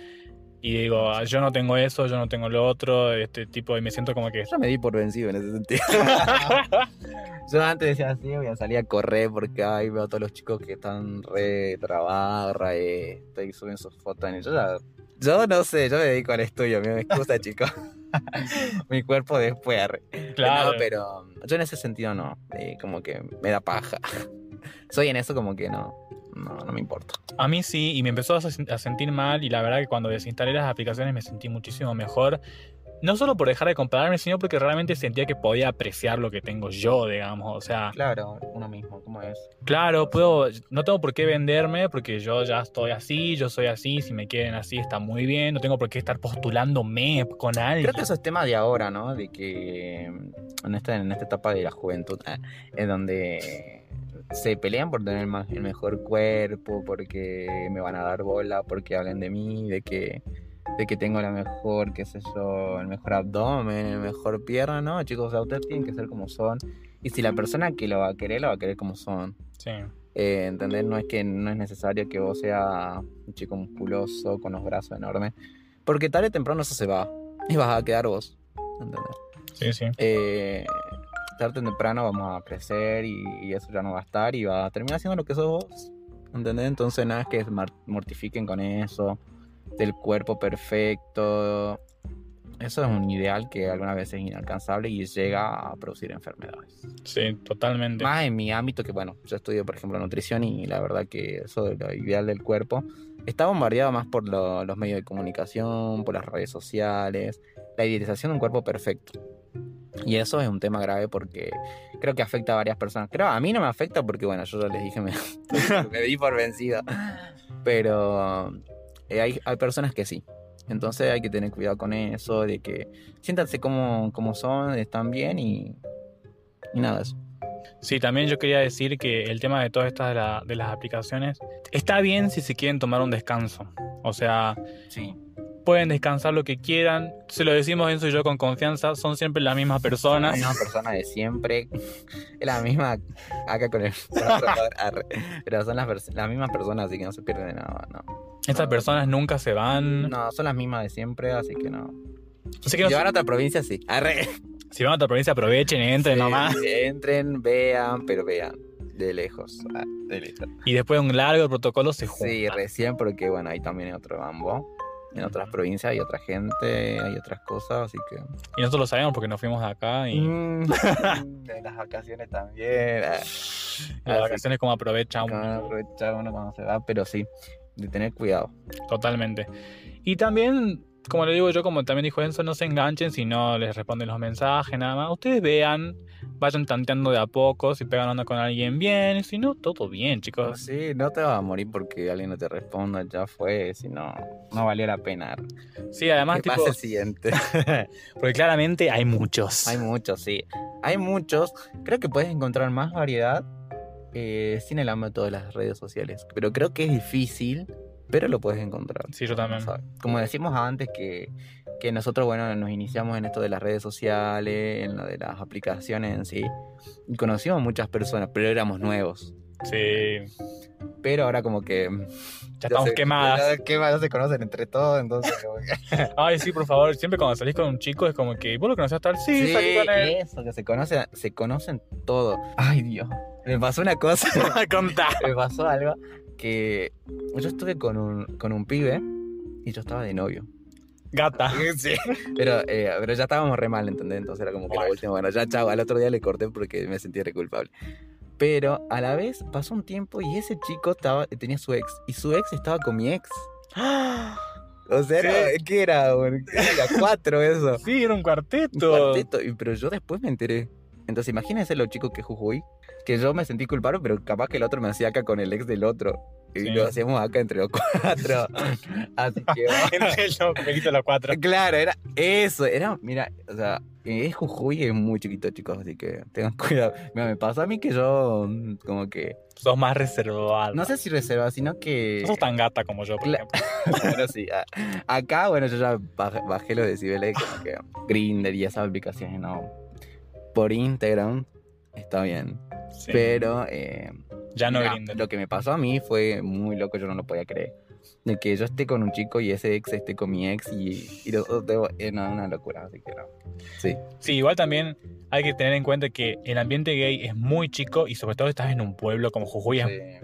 y digo, "Ah, yo no tengo eso, yo no tengo lo otro, este tipo, y me siento como que... Yo me di por vencido en ese sentido. Yo antes decía así, voy a salir a correr porque ay, veo a todos los chicos que están re trabados, re suben sus fotos. Y yo ya, yo no sé, yo me dedico al estudio, me excusa, chicos. Mi cuerpo después. Claro. No, pero yo en ese sentido no, eh, como que me da paja. Soy en eso como que no, no, no me importa. A mí sí, y me empezó a sentir mal y la verdad que cuando desinstalé las aplicaciones me sentí muchísimo mejor. No solo por dejar de compararme, sino porque realmente sentía que podía apreciar lo que tengo yo, digamos. O sea, Claro, uno mismo, ¿cómo es? claro, puedo, no tengo por qué venderme porque yo ya estoy así, yo soy así, si me quieren así está muy bien, no tengo por qué estar postulándome con alguien. Creo que eso es tema de ahora, ¿no? De que mm, en esta, en esta etapa de la juventud, ah, en donde se pelean por tener el mejor cuerpo, porque me van a dar bola, porque hablan de mí, de que, de que tengo la mejor, qué sé yo, el mejor abdomen, el mejor pierna, ¿no? Chicos, o sea, ustedes tienen que ser como son. Y si la persona que lo va a querer, lo va a querer como son. Sí. Eh, ¿Entendés? No es que no es necesario que vos seas un chico musculoso con los brazos enormes. Porque tarde o temprano eso se va. Y vas a quedar vos. ¿Entendés? Sí, sí. Eh, tarde o temprano vamos a crecer y, y eso ya no va a estar y va a terminar siendo lo que sos vos. ¿Entendés? Entonces nada es que mortifiquen con eso. Del cuerpo perfecto. Eso es un ideal que algunas veces es inalcanzable y llega a producir enfermedades. Sí, totalmente. Más en mi ámbito, que bueno, yo estudio, por ejemplo, nutrición y la verdad que eso de lo ideal del cuerpo está bombardeado más por lo- los medios de comunicación, por las redes sociales, la idealización de un cuerpo perfecto. Y eso es un tema grave porque creo que afecta a varias personas. Creo, a mí no me afecta porque, bueno, yo ya les dije, me, me di por vencido. Pero eh, hay, hay personas que sí. Entonces hay que tener cuidado con eso, de que siéntanse como, como son, están bien y, y nada eso. Sí, también yo quería decir que el tema de todas estas de, la- de las aplicaciones está bien si se quieren tomar un descanso. O sea, Sí. pueden descansar lo que quieran. Se lo decimos Enzo y yo con confianza, son siempre las mismas La personas. misma persona de siempre. Es la misma acá con el. Pero son las, las mismas personas, así que no se pierden de nada. No. Estas personas nunca se van. no, son las mismas de siempre, así que no. Así que no Si van a otra provincia, sí. Arre. si van a otra provincia, aprovechen, entren Sí, nomás. Entren, vean, pero vean. De lejos. ah, de lejos. Y después de un largo protocolo se juntan. Sí, recién, porque bueno, ahí también hay otro bambo. En otras provincias hay otra gente, hay otras cosas, así que. Y nosotros lo sabemos porque nos fuimos de acá y Mm, en las vacaciones también. ah. las Así vacaciones como aprovechan que no aprovechar uno cuando se va, pero sí, de tener cuidado. totalmente. Y también, como le digo yo, como también dijo Enzo, no se enganchen si no les responden los mensajes, nada más. Ustedes vean, vayan tanteando de a poco, si pegan onda con alguien bien, y si no, todo bien, chicos. Sí, no te vas a morir porque alguien no te responda, ya fue, si no, no valió la pena. Sí, además, que tipo, pase el siguiente. porque claramente hay muchos. Hay muchos, sí. Hay muchos. Creo que puedes encontrar más variedad eh, sin el ámbito de las redes sociales. Pero creo que es difícil, pero lo puedes encontrar. Sí, yo también. ¿sabes? Como decimos antes que, que nosotros, bueno, nos iniciamos en esto de las redes sociales, en lo de las aplicaciones en sí. Y conocimos muchas personas, pero éramos nuevos. Sí, Pero ahora como que... ya estamos se- quemadas. ya quemadas, se conocen entre todos, entonces como que... Ay, sí, por favor, siempre cuando salís con un chico es como que, ¿vos lo conocés tal? Sí, Sí, salí con él. eso, que se conocen, se conocen todo. Ay, Dios. Me pasó una cosa, me pasó algo que yo estuve con un, con un pibe y yo estaba de novio. Gata. Sí. Pero, eh, pero ya estábamos re mal, ¿entendés? Entonces era como que la última, bueno, ya chao, al otro día le corté porque me sentí re culpable. Pero a la vez pasó un tiempo y ese chico estaba, tenía su ex y su ex estaba con mi ex. O sea, ¿qué era? Era cuatro eso. Sí, era un Un cuarteto. cuarteto, y- pero yo después me enteré. Entonces imagínense los chicos que Jujuy, que yo me sentí culpable, pero capaz que el otro me hacía acá con el ex del otro. Y Sí. lo hacíamos acá entre los cuatro. Así que Entre yo, Felito los cuatro. claro, era eso, era, mira, o sea, es Jujuy es muy chiquito, chicos, así que tengan cuidado. Mira, me pasó a mí que yo, mm, como que, Sos más reservado. no sé si reserva, sino que... No sos tan gata como yo, por Cla- ejemplo. bueno, sí, acá, bueno, yo ya baj- bajé los decibeles, como que Grindr y esas aplicaciones, no. Por Instagram está bien, Sí. pero... eh, ya no mira, lo que me pasó a mí fue muy loco, yo no lo podía creer. de que yo esté con un chico y ese ex esté con mi ex y, y los dos debo- es una, una locura, así que no. Sí. Sí, igual también hay que tener en cuenta que el ambiente gay es muy chico y sobre todo estás en un pueblo como Jujuy Sí. es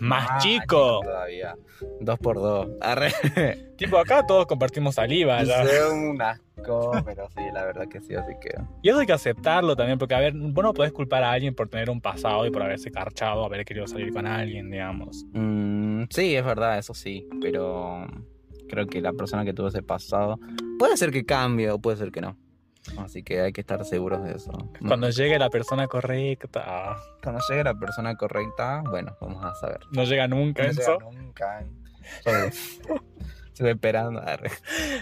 más Ah, chico. Todavía. Dos por dos. Arre. Tipo, acá todos compartimos saliva. ya. Son un asco, pero sí, la verdad que sí, así que. Y eso hay que aceptarlo también, porque a ver, vos no podés culpar a alguien por tener un pasado y por haberse carchado, haber querido salir con alguien, digamos. Mm, sí, es verdad, eso sí, pero creo que la persona que tuvo ese pasado puede ser que cambie o puede ser que no. Así que hay que estar seguros de eso. Cuando llegue la persona correcta, Cuando llegue la persona correcta, bueno, vamos a saber. no llega nunca No eso. llega nunca. Estoy esperando.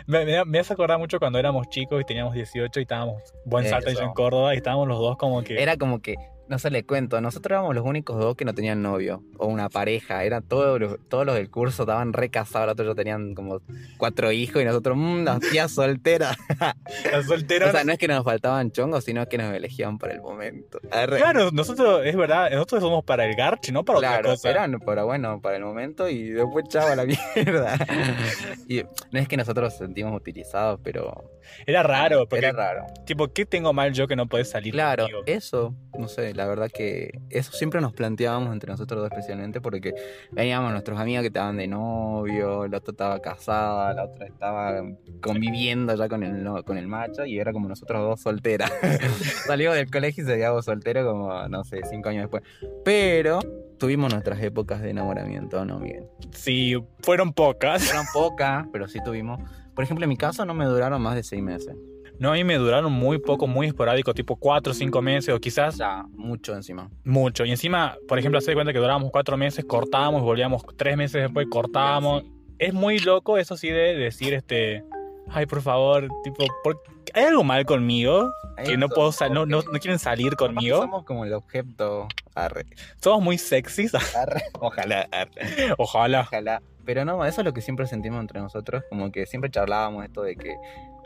Me, me, me hace acordar mucho cuando éramos chicos y teníamos 18 y estábamos buen salto en Córdoba y estábamos los dos como que... Era como que, no se le cuento, nosotros éramos los únicos dos que no tenían novio o una pareja. Eran todos los, todos los del curso, estaban re casados, los otros ya tenían como cuatro hijos y nosotros, mmm, las tías solteras. la soltera... O sea, no es que nos faltaban chongos, sino que nos elegían por el momento. Arre. Claro, nosotros, es verdad, nosotros somos para el garche, no para otra Claro, cosa. eran, pero bueno, para el momento y después chavo a la mierda. y no es que nosotros nos sentimos utilizados, pero Era raro, porque, era raro. tipo, ¿qué tengo mal yo que no podés salir Claro, eso, no sé, la verdad que eso siempre nos planteábamos entre nosotros dos especialmente porque veníamos nuestros amigos que estaban de novio, la otra estaba casada, la otra estaba conviviendo ya con el, con el macho y era como nosotros dos solteras. Salimos del colegio y seguíamos solteros como, no sé, cinco años después. Pero tuvimos nuestras épocas de enamoramiento, ¿no, Miguel? Sí, fueron pocas. Fueron pocas, pero sí tuvimos. Por ejemplo, en mi caso no me duraron más de seis meses. No, a mí me duraron muy poco, muy esporádico, tipo cuatro o cinco meses, o quizás Ya, mucho encima. mucho. Y encima, por ejemplo, hace de cuenta que durábamos cuatro meses, cortábamos, volvíamos tres meses después, cortábamos. Es muy loco eso sí de decir, este, ay, por favor, tipo, ¿por- ¿hay algo mal conmigo? Que no puedo sal- no, no, no quieren salir conmigo. Somos como el objeto. Arre, Somos muy sexys, arre. Ojalá, arre. ojalá. Ojalá. Pero no, eso es lo que siempre sentimos entre nosotros. Como que siempre charlábamos esto de que.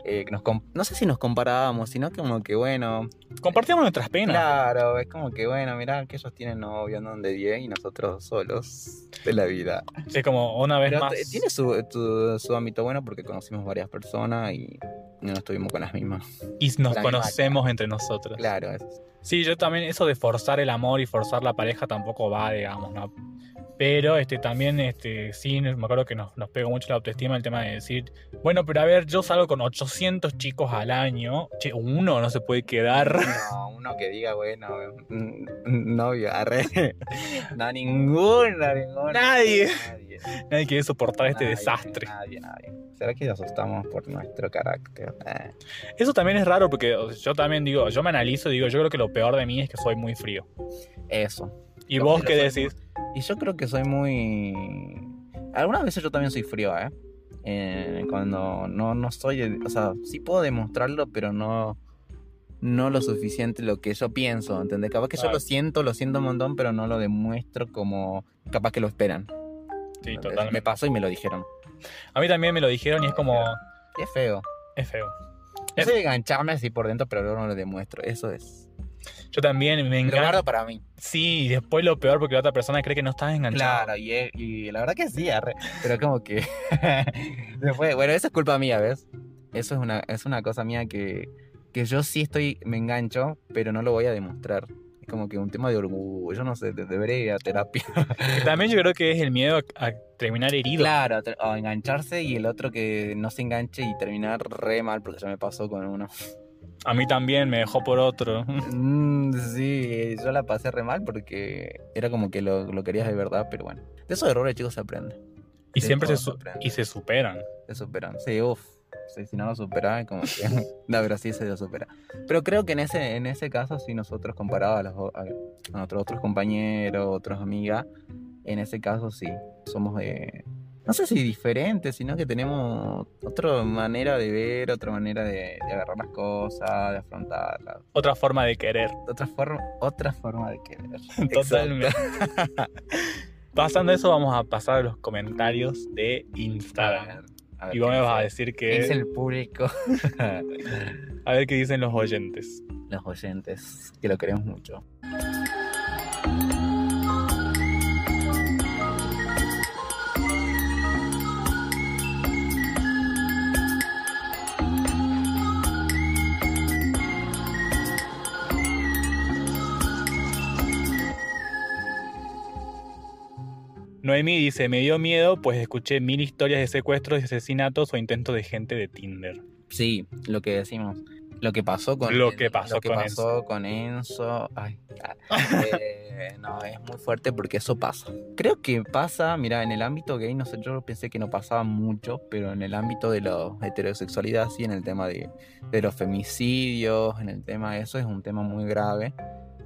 Eh, nos no sé si nos comparábamos, sino que como que bueno. Compartíamos nuestras penas. Claro, es como que bueno, mirá que ellos tienen novio, andan de 10 y nosotros solos de la vida. Es como una vez Pero más. tiene su, tu- su ámbito bueno porque conocimos varias personas y no estuvimos con las mismas. Y nos misma conocemos entre nosotros. Claro, eso. Sí, yo también, eso de forzar el amor y forzar la pareja tampoco va, digamos, ¿no? Pero este, también, este, sí, me acuerdo que nos, nos pegó mucho la autoestima el tema de decir, bueno, pero a ver, yo salgo con 800 chicos al año, che, uno no se puede quedar. No, uno que diga, bueno, novio, arre. No, ninguno, ninguno. Nadie. Nadie. Nadie quiere soportar este Nadie, desastre. Nadie, nadie. ¿Será que nos asustamos por nuestro carácter? Eh, Eso también es raro porque yo también digo, yo me analizo y digo, yo creo que lo peor de mí es que soy muy frío. Eso. ¿Y Yo vos qué decís? Y yo creo que soy muy. Algunas veces yo también soy frío, ¿eh? Eh, cuando no, no soy. O sea, sí puedo demostrarlo, pero no. No lo suficiente lo que yo pienso, ¿entendés? Capaz que yo Claro. lo siento, lo siento un montón, pero no lo demuestro como capaz que lo esperan. Sí, Me totalmente. pasó y me lo dijeron. A mí también me lo dijeron y es como, Y es feo. es feo. Yo soy de engancharme así por dentro, pero luego no lo demuestro. Eso es. Yo también me lo encanta. guardo para mí. Sí, y después lo peor porque la otra persona cree que no estás enganchado. Claro, y, y la verdad que sí, arre. pero como que después, bueno, eso es culpa mía, ¿ves? Eso es una, es una cosa mía que, que yo sí estoy, me engancho, pero no lo voy a demostrar. Es como que un tema de orgullo, yo no sé, de- debería ir a terapia. También yo creo que es el miedo a, a terminar herido. Claro, o engancharse y el otro que no se enganche y terminar re mal, porque ya me pasó con uno. A mí también me dejó por otro. Mm, sí, yo la pasé re mal porque era como que lo, lo querías de verdad, pero bueno. De esos errores, chicos, se aprende. Y siempre se, se y se superan. Se superan. Sí, uff. Sí, si no lo superaba, es como que. no, pero sí se lo supera. Pero creo que en ese, en ese caso, sí, nosotros comparados a, los, a, a nuestros otros compañeros, otras amigas, en ese caso sí, somos de. No sé si diferentes, sino que tenemos otra manera de ver, otra manera de, de agarrar las cosas, de afrontarlas. Otra forma de querer. Otra forma, otra forma de querer. Totalmente. Pasando eso, vamos a pasar a los comentarios de Instagram. A ver Y vos me vas a decir que. dice el público. A ver qué dicen los oyentes. Los oyentes, que lo queremos mucho. Noemí dice, me dio miedo pues escuché mil historias de secuestros asesinatos o intentos de gente de Tinder. Sí, lo que decimos. Lo que pasó con Lo que pasó lo que con pasó con Enzo. Ay, eh, no, es muy fuerte porque eso pasa. Creo que pasa, mira, en el ámbito gay, no sé, yo pensé que no pasaba mucho, pero en el ámbito de la heterosexualidad, sí, en el tema de, de los femicidios, en el tema de eso, es un tema muy grave.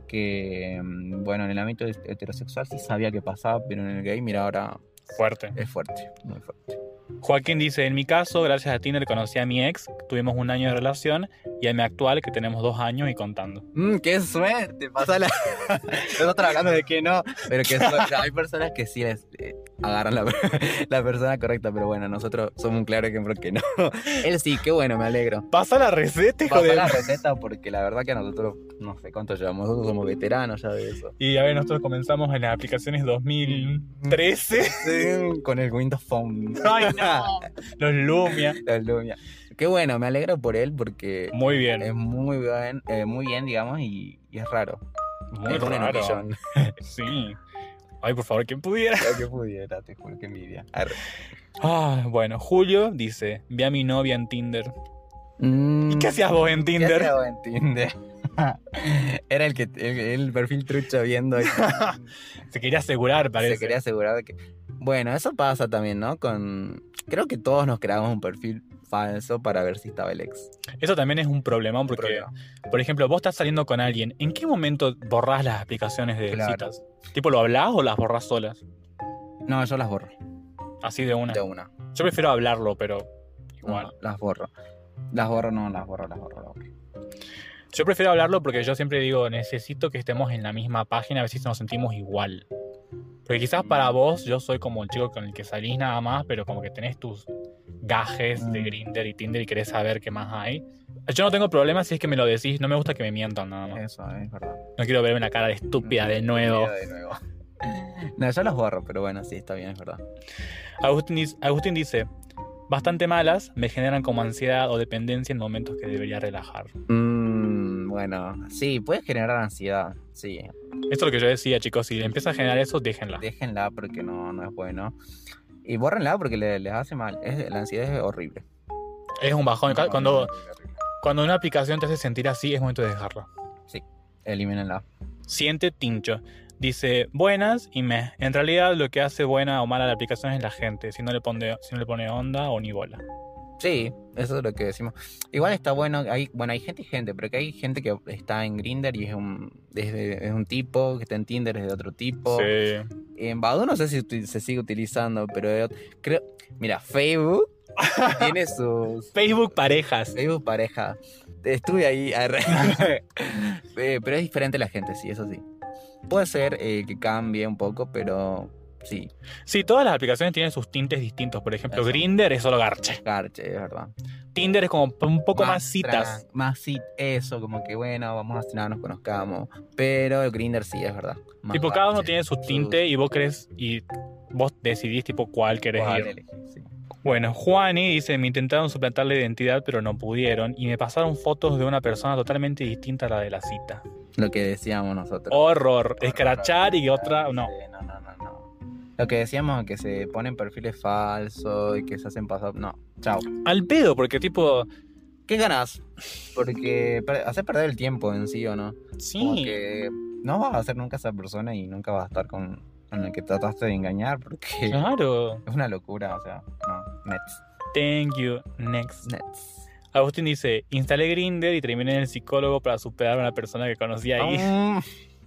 Que, mm, bueno, en el ámbito heterosexual sí sabía que pasaba, pero en el gay, mira, ahora Fuerte. es fuerte, muy fuerte. Joaquín dice, en mi caso, gracias a Tinder conocí a mi ex, tuvimos un año de relación, y a mi actual, que tenemos dos años y contando. Mm, ¡Qué suerte! Pasa la... Nosotros hablando de que no, pero que. Hay personas que sí les eh, agarran la, la persona correcta, pero bueno, nosotros somos un claro ejemplo que no. Él sí, qué bueno, me alegro. Pasa la receta, hijo Pasó de... la receta porque la verdad que nosotros, no sé cuánto llevamos, nosotros somos veteranos ya de eso. Y a ver, nosotros comenzamos en las aplicaciones 2013. Sí, con el Windows Phone. ¡Ay, no! Los Lumia. La Lumia. Qué bueno, me alegro por él porque Muy bien. es muy bien, eh, muy bien, digamos, y, y es raro. Muy es raro. Sí. Ay, por favor, ¿quién pudiera? Que pudiera, te juro que envidia. Arre. Ah, bueno, Julio dice, vi a mi novia en Tinder. Mm, ¿Y qué hacías vos en ¿qué Tinder? hacía vos en Tinder? Era el que el, el perfil trucho viendo Se quería asegurar, parece. se quería asegurar de que. Bueno, eso pasa también, ¿no? Con. Creo que todos nos creamos un perfil falso para ver si estaba el ex. Eso también es un problemón porque, Problema. por ejemplo, vos estás saliendo con alguien. ¿En qué momento borrás las aplicaciones de Claro. citas? ¿Tipo lo hablás o las borrás solas? No, yo las borro. Así de una. De una. Yo prefiero hablarlo, pero igual. No, las borro. Las borro, no, las borro, las borro, las borro. Yo prefiero hablarlo porque yo siempre digo, necesito que estemos en la misma página a ver si nos sentimos igual. Porque quizás para vos yo soy como el chico con el que salís nada más, pero como que tenés tus gajes de Mm. Grinder y Tinder y querés saber qué más hay. Yo no tengo problema si es que me lo decís, no me gusta que me mientan nada más. Eso, es verdad. No quiero verme la cara de estúpida de nuevo. De nuevo. No, yo las borro, pero bueno, sí, está bien, es verdad. Agustín, dice- Agustín dice, bastante malas, me generan como ansiedad o dependencia en momentos que debería relajar. Mm, bueno, sí, puede generar ansiedad, sí. Esto es lo que yo decía, chicos, si empieza a generar eso, déjenla. Déjenla porque no, no es bueno. Y bórrenla porque le- les hace mal. Es- la ansiedad es horrible. Es un bajón. No, Cuando, cuando una aplicación te hace sentir así, es momento de dejarla. Elimínenla. Siente Tincho. Dice, buenas y me. En realidad lo que hace buena o mala la aplicación es la gente, si no le pone, si no le pone onda o ni bola. Sí, eso es lo que decimos. Igual está bueno, hay, bueno, hay gente y gente, pero que hay gente que está en Grinder y es un, desde, es un tipo, que está en Tinder es de otro tipo. Sí. En Badoo no sé si se sigue utilizando, pero creo, mira, Facebook tiene sus Facebook parejas. Facebook pareja. Estuve ahí. Eh, pero es diferente la gente, sí, eso sí. Puede ser eh, que cambie un poco, pero sí, Sí, todas las aplicaciones tienen sus tintes distintos. Por ejemplo, Eso. Grinder es solo garche. garche, es verdad. Tinder es como un poco más, citas. Más sit, eso, como que bueno, vamos a cenar, nos conozcamos. Pero el Grinder sí, es verdad. Más Tipo, cada uno tiene su Sus- tinte y vos crees y vos decidís tipo cuál querés cuál ir. elegir, sí. Bueno, Juani dice, me intentaron suplantar la identidad pero no pudieron y me pasaron fotos de una persona totalmente distinta a la de la cita. Lo que decíamos nosotros. Horror, escrachar y otra, no. Sí, no, no, no, no. Lo que decíamos, que se ponen perfiles falsos y que se hacen pasar. No, chao. Al pedo, porque tipo, ¿Qué ganas? Porque per- hacer perder el tiempo en sí o no. Como sí, que no vas a ser nunca esa persona y nunca vas a estar con, con el que trataste de engañar porque claro. es una locura, o sea, no, nets, Thank you, next. nets. Agustín dice, instalé Grinder y terminé en el psicólogo para superar a una persona que conocí ahí. Mm,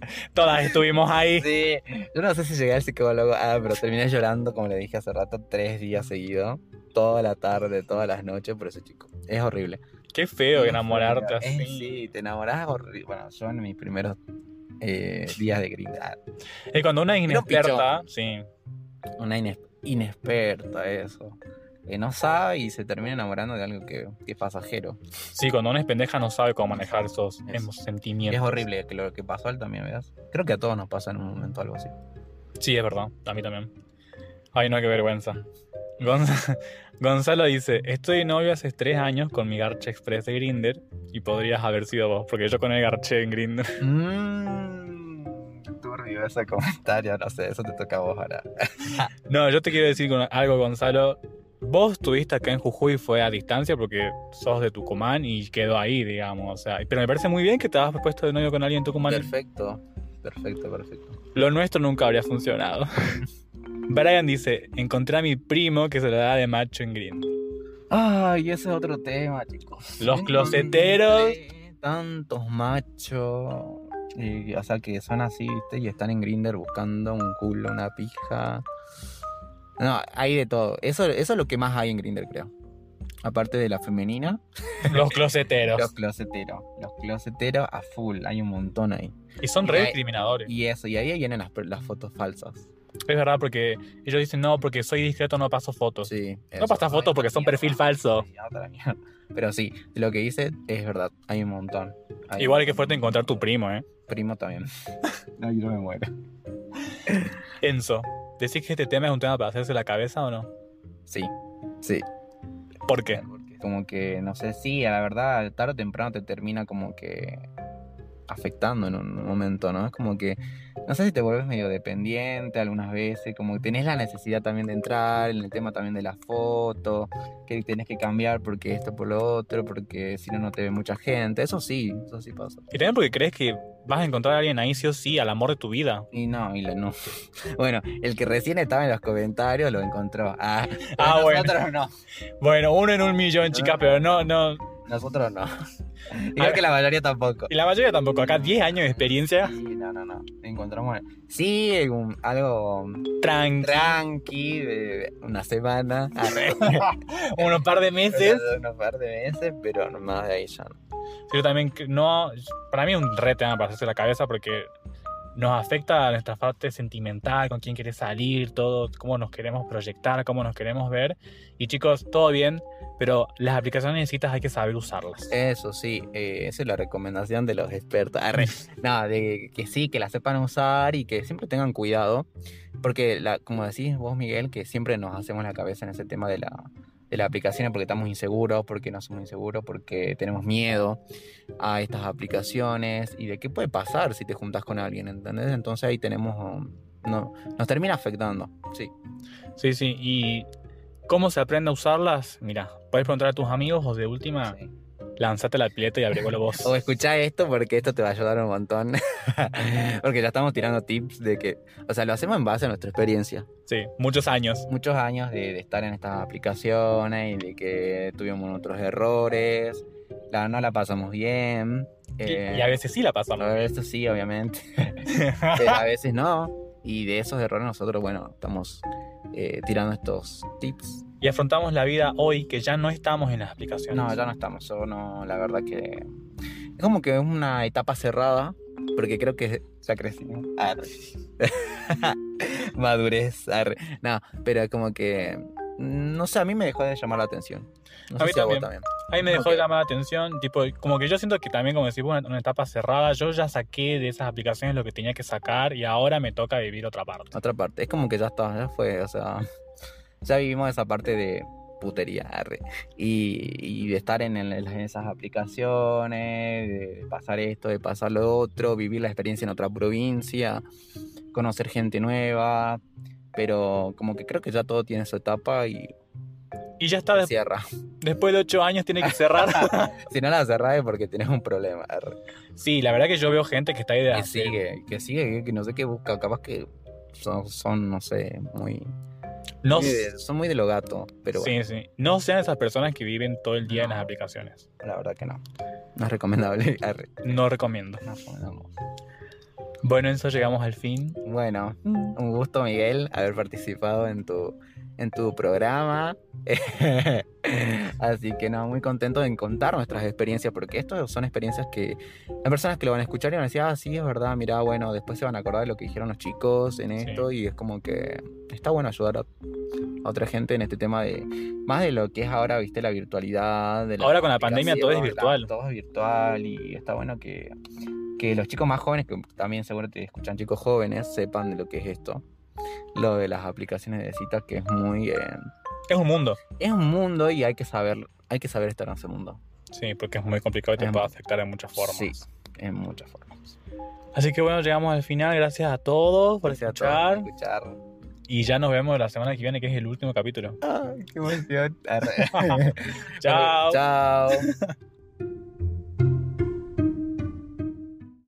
Todas estuvimos ahí. sí, yo no sé si llegué al psicólogo, ah, pero terminé llorando, como le dije hace rato, tres días seguidos, toda la tarde, todas las noches por ese chico. Es horrible. Qué feo Es enamorarte así. Es- sí, te enamorás horrible. Bueno, yo en mis primeros eh, días de grindar. Es cuando una es inexperta, sí. Una inexperta, eso. Que no sabe y se termina enamorando de algo que, que es pasajero. Sí, cuando una es pendeja no sabe cómo manejar esos, Eso. esos Y sentimientos. es horrible que lo que pasó a él también, ¿veas? Creo que a todos nos pasa en un momento algo así. Sí, es verdad. A mí también. Ay, no, qué vergüenza. Gonz- Gonzalo dice, estoy de novio hace tres años con mi Garche Express de Grinder y podrías haber sido vos, porque yo con el Garche en Grinder. Mmm, turbio. ese comentario, no sé, eso te toca a vos ahora. No, yo te quiero decir algo, Gonzalo. Vos estuviste acá en Jujuy, fue a distancia porque sos de Tucumán y quedó ahí, digamos. O sea, pero me parece muy bien que te has puesto de novio con alguien en Tucumán. Perfecto, perfecto, perfecto. Lo nuestro nunca habría funcionado. Brian dice, encontré a mi primo que se la da de macho en Green. Ay, ese es otro tema, chicos. Los closeteros. Tantos machos. y, o sea, que son así, ¿viste? Y están en Grinder buscando un culo, una pija. No, hay de todo. Eso, eso es lo que más hay en Grinder, creo. Aparte de la femenina, Los closeteros. los closeteros. Los closeteros a full, hay un montón ahí. Y son Y re hay- discriminadores. Y eso, y ahí vienen las, las fotos falsas. Es verdad, porque ellos dicen, no, porque soy discreto, no paso fotos. Sí. No pasas fotos porque son perfil falso. Mierda. Pero sí, lo que dice es verdad, hay un montón. Hay Igual que fuerte encontrar tu primo, ¿eh? Primo también. no, yo me muero. Enzo, ¿decís que este tema es un tema para hacerse la cabeza o no? Sí, sí. ¿Por qué? Como que, no sé, sí, la verdad, tarde o temprano te termina como que afectando en un momento, ¿no? Es como que, no sé si te vuelves medio dependiente algunas veces, como que tenés la necesidad también de entrar en el tema también de la foto, que tenés que cambiar porque esto por lo otro, porque si no, no te ve mucha gente. Eso sí, eso sí pasa. Y también porque crees que vas a encontrar a alguien ahí sí o sí, al amor de tu vida. Y no, y la no. Bueno, el que recién estaba en los comentarios lo encontró. Ah, Ah, bueno. nosotros no. Bueno, uno en un millón, chicas, pero no, no. Nosotros no. Y creo que la mayoría tampoco. Y la mayoría tampoco. Acá 10 años de experiencia. Sí, no, no, no. Encontramos. Sí, un- algo Tranqui. tranqui de una semana. Unos par de meses. Unos par de meses, pero más de ahí ya no. Yo también, no. Para mí es un re tema para hacerse la cabeza porque nos afecta a nuestra parte sentimental, con quién quieres salir, todo, cómo nos queremos proyectar, cómo nos queremos ver. Y chicos, todo bien, pero las aplicaciones necesitas hay que saber usarlas. Eso sí, eh, esa es la recomendación de los expertos. No, de que sí, que la sepan usar y que siempre tengan cuidado. Porque, la, como decís vos, Miguel, que siempre nos hacemos la cabeza en ese tema de la, de las aplicaciones porque estamos inseguros, porque no somos inseguros, porque tenemos miedo a estas aplicaciones y de qué puede pasar si te juntas con alguien, ¿entendés? Entonces ahí tenemos... um, no, nos termina afectando, sí. Sí, sí. ¿Y cómo se aprende a usarlas? Mira, puedes preguntar a tus amigos o de última, sí. Lanzate la pileta y averigualo vos. O escuchá esto porque esto te va a ayudar un montón. porque ya estamos tirando tips de que, o sea, lo hacemos en base a nuestra experiencia. Sí, muchos años. Muchos años de, de estar en estas aplicaciones y de que tuvimos otros errores. La, no la pasamos bien. Y, eh, y a veces sí la pasamos. a veces sí, obviamente. pero a veces no. Y de esos errores nosotros, bueno, estamos eh, tirando estos tips. Y afrontamos la vida hoy que ya no estamos en las aplicaciones. No, ya no estamos. Yo no, la verdad que. Es como que es una etapa cerrada. Porque creo que ya crecí. Arre. Madurez. arre. No, pero como que. No sé, a mí me dejó de llamar la atención. No A sé mí si a vos también. también. Ahí me dejó Ok. de llamar la atención, tipo, como que yo siento que también, como decís, una, una etapa cerrada, yo ya saqué de esas aplicaciones lo que tenía que sacar y ahora me toca vivir otra parte. Otra parte. Es como que ya está, ya fue. O sea. Ya vivimos esa parte de putería. arre. Y, y de estar en, esas aplicaciones, de pasar esto, de pasar lo otro, vivir la experiencia en otra provincia, conocer gente nueva. Pero como que creo que ya todo tiene su etapa y Y ya está, cierra. después de ocho años tiene que cerrar. Si no la cerrás es porque tenés un problema. arre. sí, la verdad que yo veo gente que está ahí de Que sigue, que sigue, que no sé qué busca. Capaz que son, son no sé, muy... No, muy de- son muy de lo gato. Pero bueno, sí, sí. No sean esas personas que viven todo el día en las aplicaciones. la verdad que no. No es recomendable. No recomiendo. No recomendamos. Bueno, en eso llegamos al fin. Bueno, un gusto, Miguel, haber participado en tu, en tu programa. Así que no, muy contento en contar nuestras experiencias, porque esto son experiencias que hay personas que lo van a escuchar y van a decir, ah, sí, es verdad, mira, bueno, después se van a acordar de lo que dijeron los chicos en esto y es como que está bueno ayudar a, a otra gente en este tema de, más de lo que es ahora, viste, la virtualidad. De la Ahora con la pandemia todo es virtual. la- todo es virtual y está bueno que, que los chicos más jóvenes, que también seguro te escuchan chicos jóvenes, sepan de lo que es esto. Lo de las aplicaciones de citas, que es muy... eh, Es un mundo. es un mundo y hay que saber, hay que saber estar en ese mundo. Sí, porque es muy complicado y te Em, puede afectar de muchas formas. Sí, en muchas formas. Así que bueno, llegamos al final. Gracias a todos por Gracias a todos escuchar. por escuchar. Y ya nos vemos la semana que viene, que es el último capítulo. Ay, qué emoción. Chao. Chao.